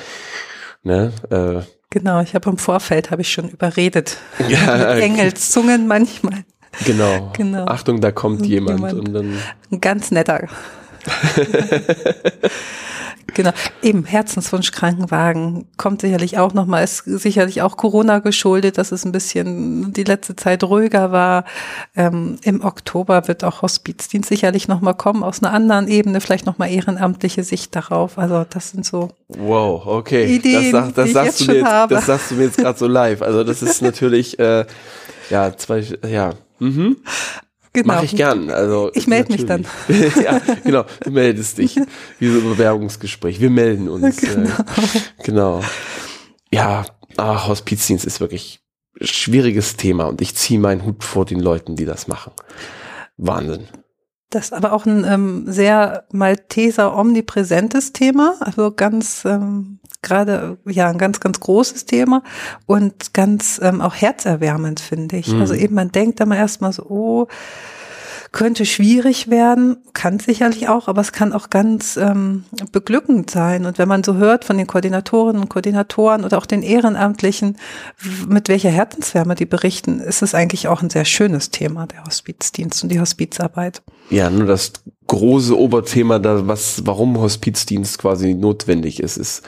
ne, äh, Genau, ich habe im Vorfeld habe ich schon überredet. Ja, Engelszungen manchmal. Genau. Genau. Achtung, da kommt jemand, jemand. und dann Ein ganz netter. genau. Eben Herzenswunsch Krankenwagen kommt sicherlich auch nochmal, ist sicherlich auch Corona geschuldet, dass es ein bisschen die letzte Zeit ruhiger war. Ähm, Im Oktober wird auch Hospizdienst sicherlich nochmal kommen, aus einer anderen Ebene, vielleicht nochmal ehrenamtliche Sicht darauf. Also das sind so Wow, okay. Ideen, das, sag, das die ich sagst jetzt du mir jetzt, das sagst du mir jetzt gerade so live. Also das ist natürlich äh, ja zwei ja. Mhm. genau. Mache ich gern. Also Ich melde mich dann. ja, genau. Du meldest dich. Wie so ein Bewerbungsgespräch. Wir melden uns. Genau. Äh, genau. Ja, ah, Hospizdienst ist wirklich ein schwieriges Thema und ich ziehe meinen Hut vor den Leuten, die das machen. Wahnsinn. Das ist aber auch ein ähm, sehr Malteser omnipräsentes Thema, also ganz ähm, gerade ja ein ganz ganz großes Thema und ganz ähm, auch herzerwärmend finde ich. Mhm. Also eben man denkt immer erstmal so, oh, könnte schwierig werden, kann sicherlich auch, aber es kann auch ganz ähm, beglückend sein. Und wenn man so hört von den Koordinatorinnen und Koordinatoren oder auch den Ehrenamtlichen, mit welcher Herzenswärme die berichten, ist es eigentlich auch ein sehr schönes Thema, der Hospizdienst und die Hospizarbeit. Ja, nur das große Oberthema, da was, warum Hospizdienst quasi notwendig ist, ist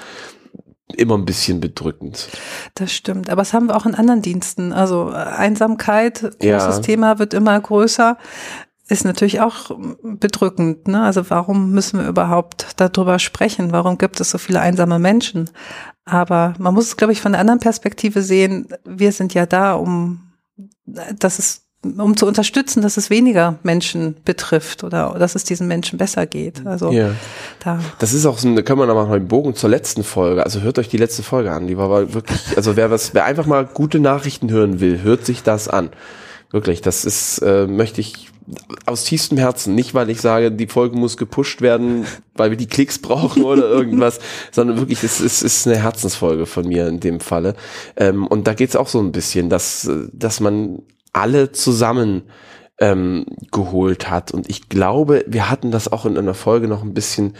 immer ein bisschen bedrückend. Das stimmt. Aber das haben wir auch in anderen Diensten. Also äh, Einsamkeit, großes Ja. Thema, wird immer größer. Ist natürlich auch bedrückend. Ne? Also warum müssen wir überhaupt darüber sprechen? Warum gibt es so viele einsame Menschen? Aber man muss es, glaube ich, von einer anderen Perspektive sehen. Wir sind ja da, um, dass es um zu unterstützen, dass es weniger Menschen betrifft oder dass es diesen Menschen besser geht. Also Ja. da Das ist auch so, da können wir nochmal einen Bogen zur letzten Folge. Also hört euch die letzte Folge an. Die war wirklich, also wer was, wer einfach mal gute Nachrichten hören will, hört sich das an. Wirklich, das ist, äh, möchte ich aus tiefstem Herzen. Nicht, weil ich sage, die Folge muss gepusht werden, weil wir die Klicks brauchen oder irgendwas, sondern wirklich, es ist, ist eine Herzensfolge von mir in dem Falle. Ähm, und da geht's auch so ein bisschen, dass, dass man alle zusammen ähm, geholt hat. Und ich glaube, wir hatten das auch in einer Folge noch ein bisschen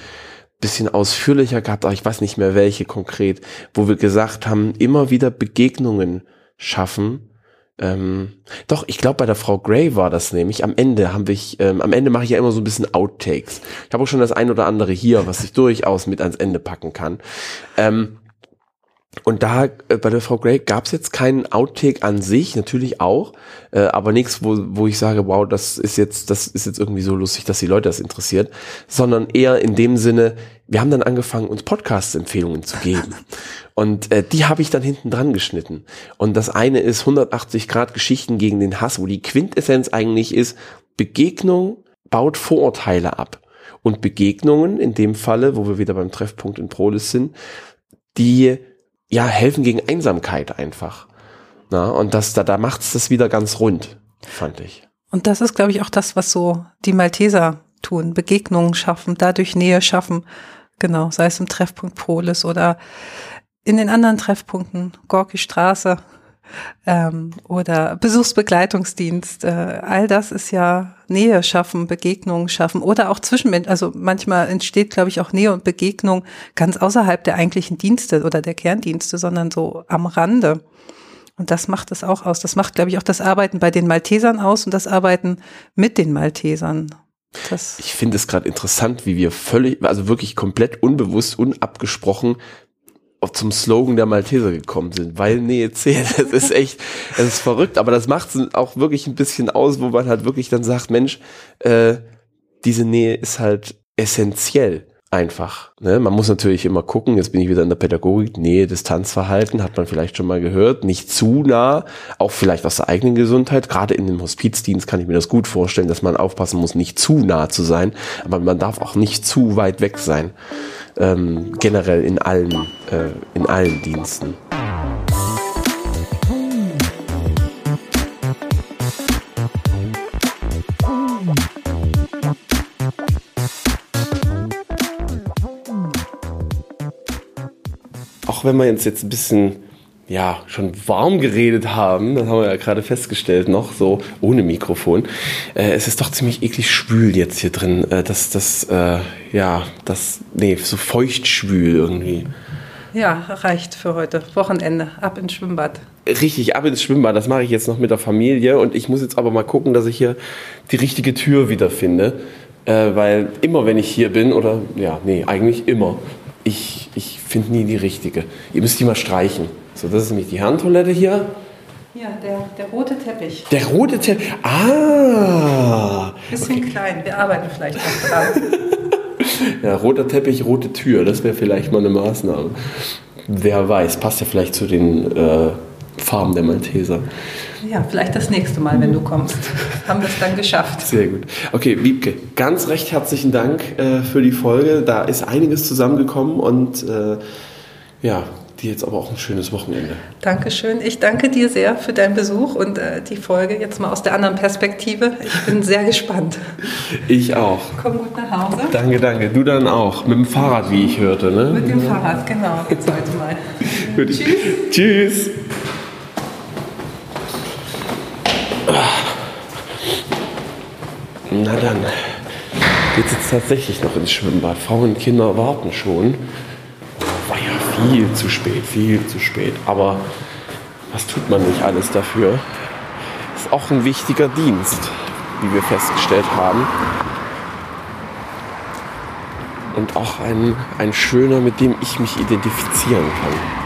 bisschen ausführlicher gehabt, aber ich weiß nicht mehr welche konkret, wo wir gesagt haben, immer wieder Begegnungen schaffen. Ähm, doch, ich glaube bei der Frau Gray war das nämlich. Am Ende haben wir, ähm, am Ende mache ich ja immer so ein bisschen Outtakes. Ich habe auch schon das ein oder andere hier, was ich durchaus mit ans Ende packen kann. Ähm, und da äh, bei der Frau Grey gab es jetzt keinen Outtake an sich, natürlich auch, äh, aber nichts, wo, wo ich sage, wow, das ist jetzt, das ist jetzt irgendwie so lustig, dass die Leute das interessiert, sondern eher in dem Sinne, wir haben dann angefangen, uns Podcast-Empfehlungen zu geben. Und äh, die habe ich dann hinten dran geschnitten. Und das eine ist 180 Grad Geschichten gegen den Hass, wo die Quintessenz eigentlich ist, Begegnung baut Vorurteile ab. Und Begegnungen, in dem Falle, wo wir wieder beim Treffpunkt in Prolis sind, die ja, helfen gegen Einsamkeit einfach. Na, und das, da, da macht's das wieder ganz rund, fand ich. Und das ist, glaube ich, auch das, was so die Malteser tun. Begegnungen schaffen, dadurch Nähe schaffen. Genau, sei es im Treffpunkt Polis oder in den anderen Treffpunkten, Gorki Straße, ähm, oder Besuchsbegleitungsdienst. Äh, all das ist ja Nähe schaffen, Begegnungen schaffen oder auch zwischen, also manchmal entsteht, glaube ich, auch Nähe und Begegnung ganz außerhalb der eigentlichen Dienste oder der Kerndienste, sondern so am Rande. Und das macht es auch aus. Das macht, glaube ich, auch das Arbeiten bei den Maltesern aus und das Arbeiten mit den Maltesern. Das ich finde es gerade interessant, wie wir völlig, also wirklich komplett unbewusst, unabgesprochen zum Slogan der Malteser gekommen sind, weil Nähe zählt. Das ist echt, das ist verrückt, aber das macht es auch wirklich ein bisschen aus, wo man halt wirklich dann sagt, Mensch, äh, diese Nähe ist halt essentiell einfach. Ne? Man muss natürlich immer gucken, jetzt bin ich wieder in der Pädagogik, Nähe, Distanzverhalten, hat man vielleicht schon mal gehört, nicht zu nah, auch vielleicht aus der eigenen Gesundheit, gerade in dem Hospizdienst kann ich mir das gut vorstellen, dass man aufpassen muss, nicht zu nah zu sein, aber man darf auch nicht zu weit weg sein ähm, generell in allen, äh, in allen Diensten. Auch wenn wir jetzt, jetzt ein bisschen ja, schon warm geredet haben, das haben wir ja gerade festgestellt noch, so ohne Mikrofon. Äh, es ist doch ziemlich eklig schwül jetzt hier drin. Äh, das, das, äh, ja, das, nee, so feucht schwül irgendwie. Ja, reicht für heute. Wochenende. Ab ins Schwimmbad. Richtig, ab ins Schwimmbad. Das mache ich jetzt noch mit der Familie. Und ich muss jetzt aber mal gucken, dass ich hier die richtige Tür wiederfinde. Äh, weil immer, wenn ich hier bin, oder ja, nee, eigentlich immer, ich, ich finde nie die richtige. Ihr müsst die mal streichen. So, das ist nämlich die Herrentoilette hier. Ja, der, der rote Teppich. Der rote Teppich. Ah! Bisschen okay. klein, wir arbeiten vielleicht noch dran. ja, roter Teppich, rote Tür, das wäre vielleicht mal eine Maßnahme. Wer weiß, passt ja vielleicht zu den äh, Farben der Malteser. Ja, vielleicht das nächste Mal, wenn du kommst. Haben wir es dann geschafft. Sehr gut. Okay, Wiebke, ganz recht herzlichen Dank äh, für die Folge. Da ist einiges zusammengekommen und äh, ja, dir jetzt aber auch ein schönes Wochenende. Dankeschön. Ich danke dir sehr für deinen Besuch und äh, die Folge jetzt mal aus der anderen Perspektive. Ich bin sehr gespannt. Ich auch. Komm gut nach Hause. Danke, danke. Du dann auch. Mit dem Fahrrad, wie ich hörte, ne? Mit dem Fahrrad, genau. Jetzt heute mal. Tschüss. Tschüss. Na dann, geht jetzt tatsächlich noch ins Schwimmbad. Frauen und Kinder warten schon war ja viel zu spät, viel zu spät. Aber was tut man nicht alles dafür? Ist auch ein wichtiger Dienst, wie wir festgestellt haben. Und auch ein, ein schöner, mit dem ich mich identifizieren kann.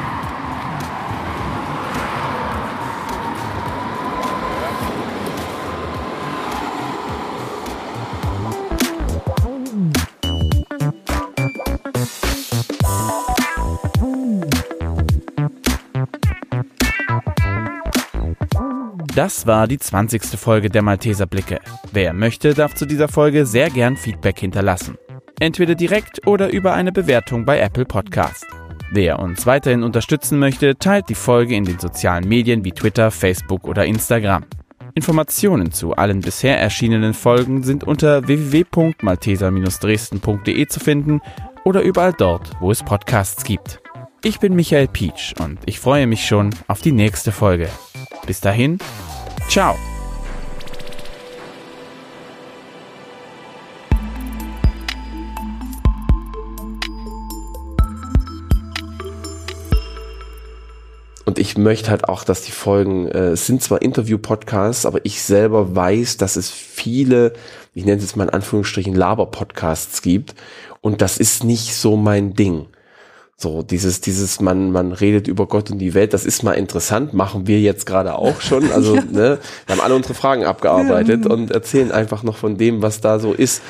Das war die 20. Folge der Malteser Blicke. Wer möchte, darf zu dieser Folge sehr gern Feedback hinterlassen. Entweder direkt oder über eine Bewertung bei Apple Podcast. Wer uns weiterhin unterstützen möchte, teilt die Folge in den sozialen Medien wie Twitter, Facebook oder Instagram. Informationen zu allen bisher erschienenen Folgen sind unter www.malteser-dresden.de zu finden oder überall dort, wo es Podcasts gibt. Ich bin Michael Pietsch und ich freue mich schon auf die nächste Folge. Bis dahin, ciao. Und ich möchte halt auch, dass die Folgen, äh, sind zwar Interview-Podcasts, aber ich selber weiß, dass es viele, ich nenne es jetzt mal in Anführungsstrichen, Laber-Podcasts gibt. Und das ist nicht so mein Ding So, dieses, dieses, man, man redet über Gott und die Welt, das ist mal interessant, machen wir jetzt gerade auch schon. Also, ja. ne, wir haben alle unsere Fragen abgearbeitet ja. und erzählen einfach noch von dem, was da so ist.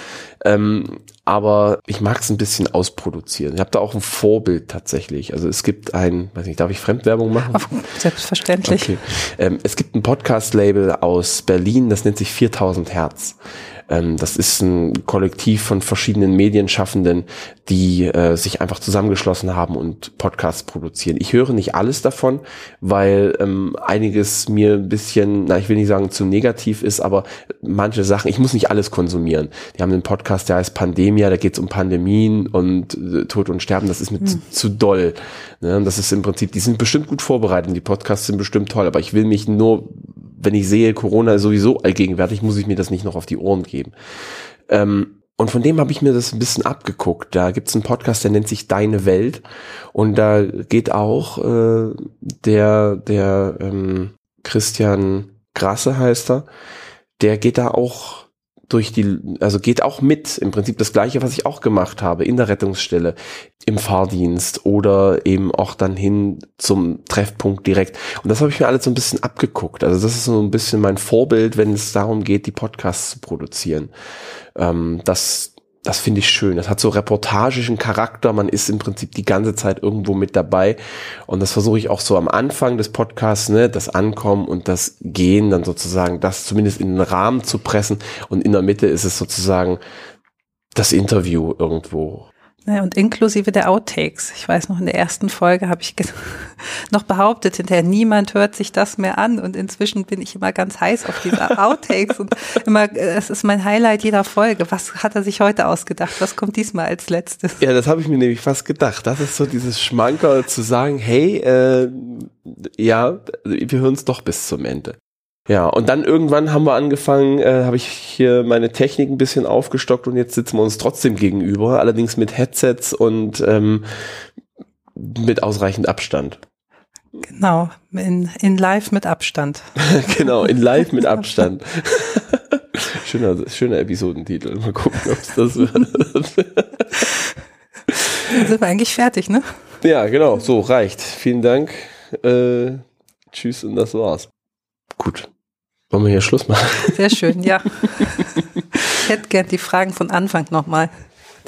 Ähm, aber ich mag es ein bisschen ausproduzieren. Ich habe da auch ein Vorbild tatsächlich. Also es gibt ein, weiß nicht, darf ich Fremdwerbung machen? Selbstverständlich. Okay. Ähm, es gibt ein Podcast-Label aus Berlin, das nennt sich 4000 Hertz. Ähm, das ist ein Kollektiv von verschiedenen Medienschaffenden, die äh, sich einfach zusammengeschlossen haben und Podcasts produzieren. Ich höre nicht alles davon, weil ähm, einiges mir ein bisschen, na ich will nicht sagen zu negativ ist, aber manche Sachen, ich muss nicht alles konsumieren. Die haben einen Podcast, der heißt Pandemia, da geht es um Pandemien und äh, Tod und Sterben, das ist mir hm. zu, zu, doll. Ne? Das ist im Prinzip, die sind bestimmt gut vorbereitet, die Podcasts sind bestimmt toll, aber ich will mich nur wenn ich sehe, Corona ist sowieso allgegenwärtig, muss ich mir das nicht noch auf die Ohren geben. Ähm, und von dem habe ich mir das ein bisschen abgeguckt. Da gibt's einen Podcast, der nennt sich Deine Welt. Und da geht auch äh, der, der ähm, Christian Grasse heißt er, der geht da auch durch die, also geht auch mit, im Prinzip das gleiche, was ich auch gemacht habe, in der Rettungsstelle, im Fahrdienst oder eben auch dann hin zum Treffpunkt direkt. Und das habe ich mir alles so ein bisschen abgeguckt. Also das ist so ein bisschen mein Vorbild, wenn es darum geht, die Podcasts zu produzieren. Ähm, das, das finde ich schön. Das hat so reportagischen Charakter. Man ist im Prinzip die ganze Zeit irgendwo mit dabei. Und das versuche ich auch so am Anfang des Podcasts, ne, das Ankommen und das Gehen dann sozusagen, das zumindest in den Rahmen zu pressen. Und in der Mitte ist es sozusagen das Interview irgendwo. Ja, und inklusive der Outtakes. Ich weiß noch, in der ersten Folge habe ich noch behauptet, hinterher niemand hört sich das mehr an. Und inzwischen bin ich immer ganz heiß auf diese Outtakes und immer, es ist mein Highlight jeder Folge. Was hat er sich heute ausgedacht? Was kommt diesmal als letztes? Ja, das habe ich mir nämlich fast gedacht. Das ist so dieses Schmankerl zu sagen, hey, äh, ja, wir hören es doch bis zum Ende. Ja, und dann irgendwann haben wir angefangen, äh, habe ich hier meine Technik ein bisschen aufgestockt und jetzt sitzen wir uns trotzdem gegenüber, allerdings mit Headsets und ähm, mit ausreichend Abstand. Genau, in, in live mit Abstand. genau, in live mit Abstand. schöner, schöner Episodentitel. Mal gucken, ob es das wird. Dann sind wir eigentlich fertig, ne? Ja, genau, so reicht. Vielen Dank. Äh, tschüss und das war's. Gut. Wollen wir hier Schluss machen? Sehr schön, ja. ich hätte gern die Fragen von Anfang nochmal.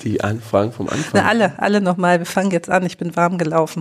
Die Anfragen vom Anfang? Na, alle, alle nochmal. Wir fangen jetzt an. Ich bin warm gelaufen.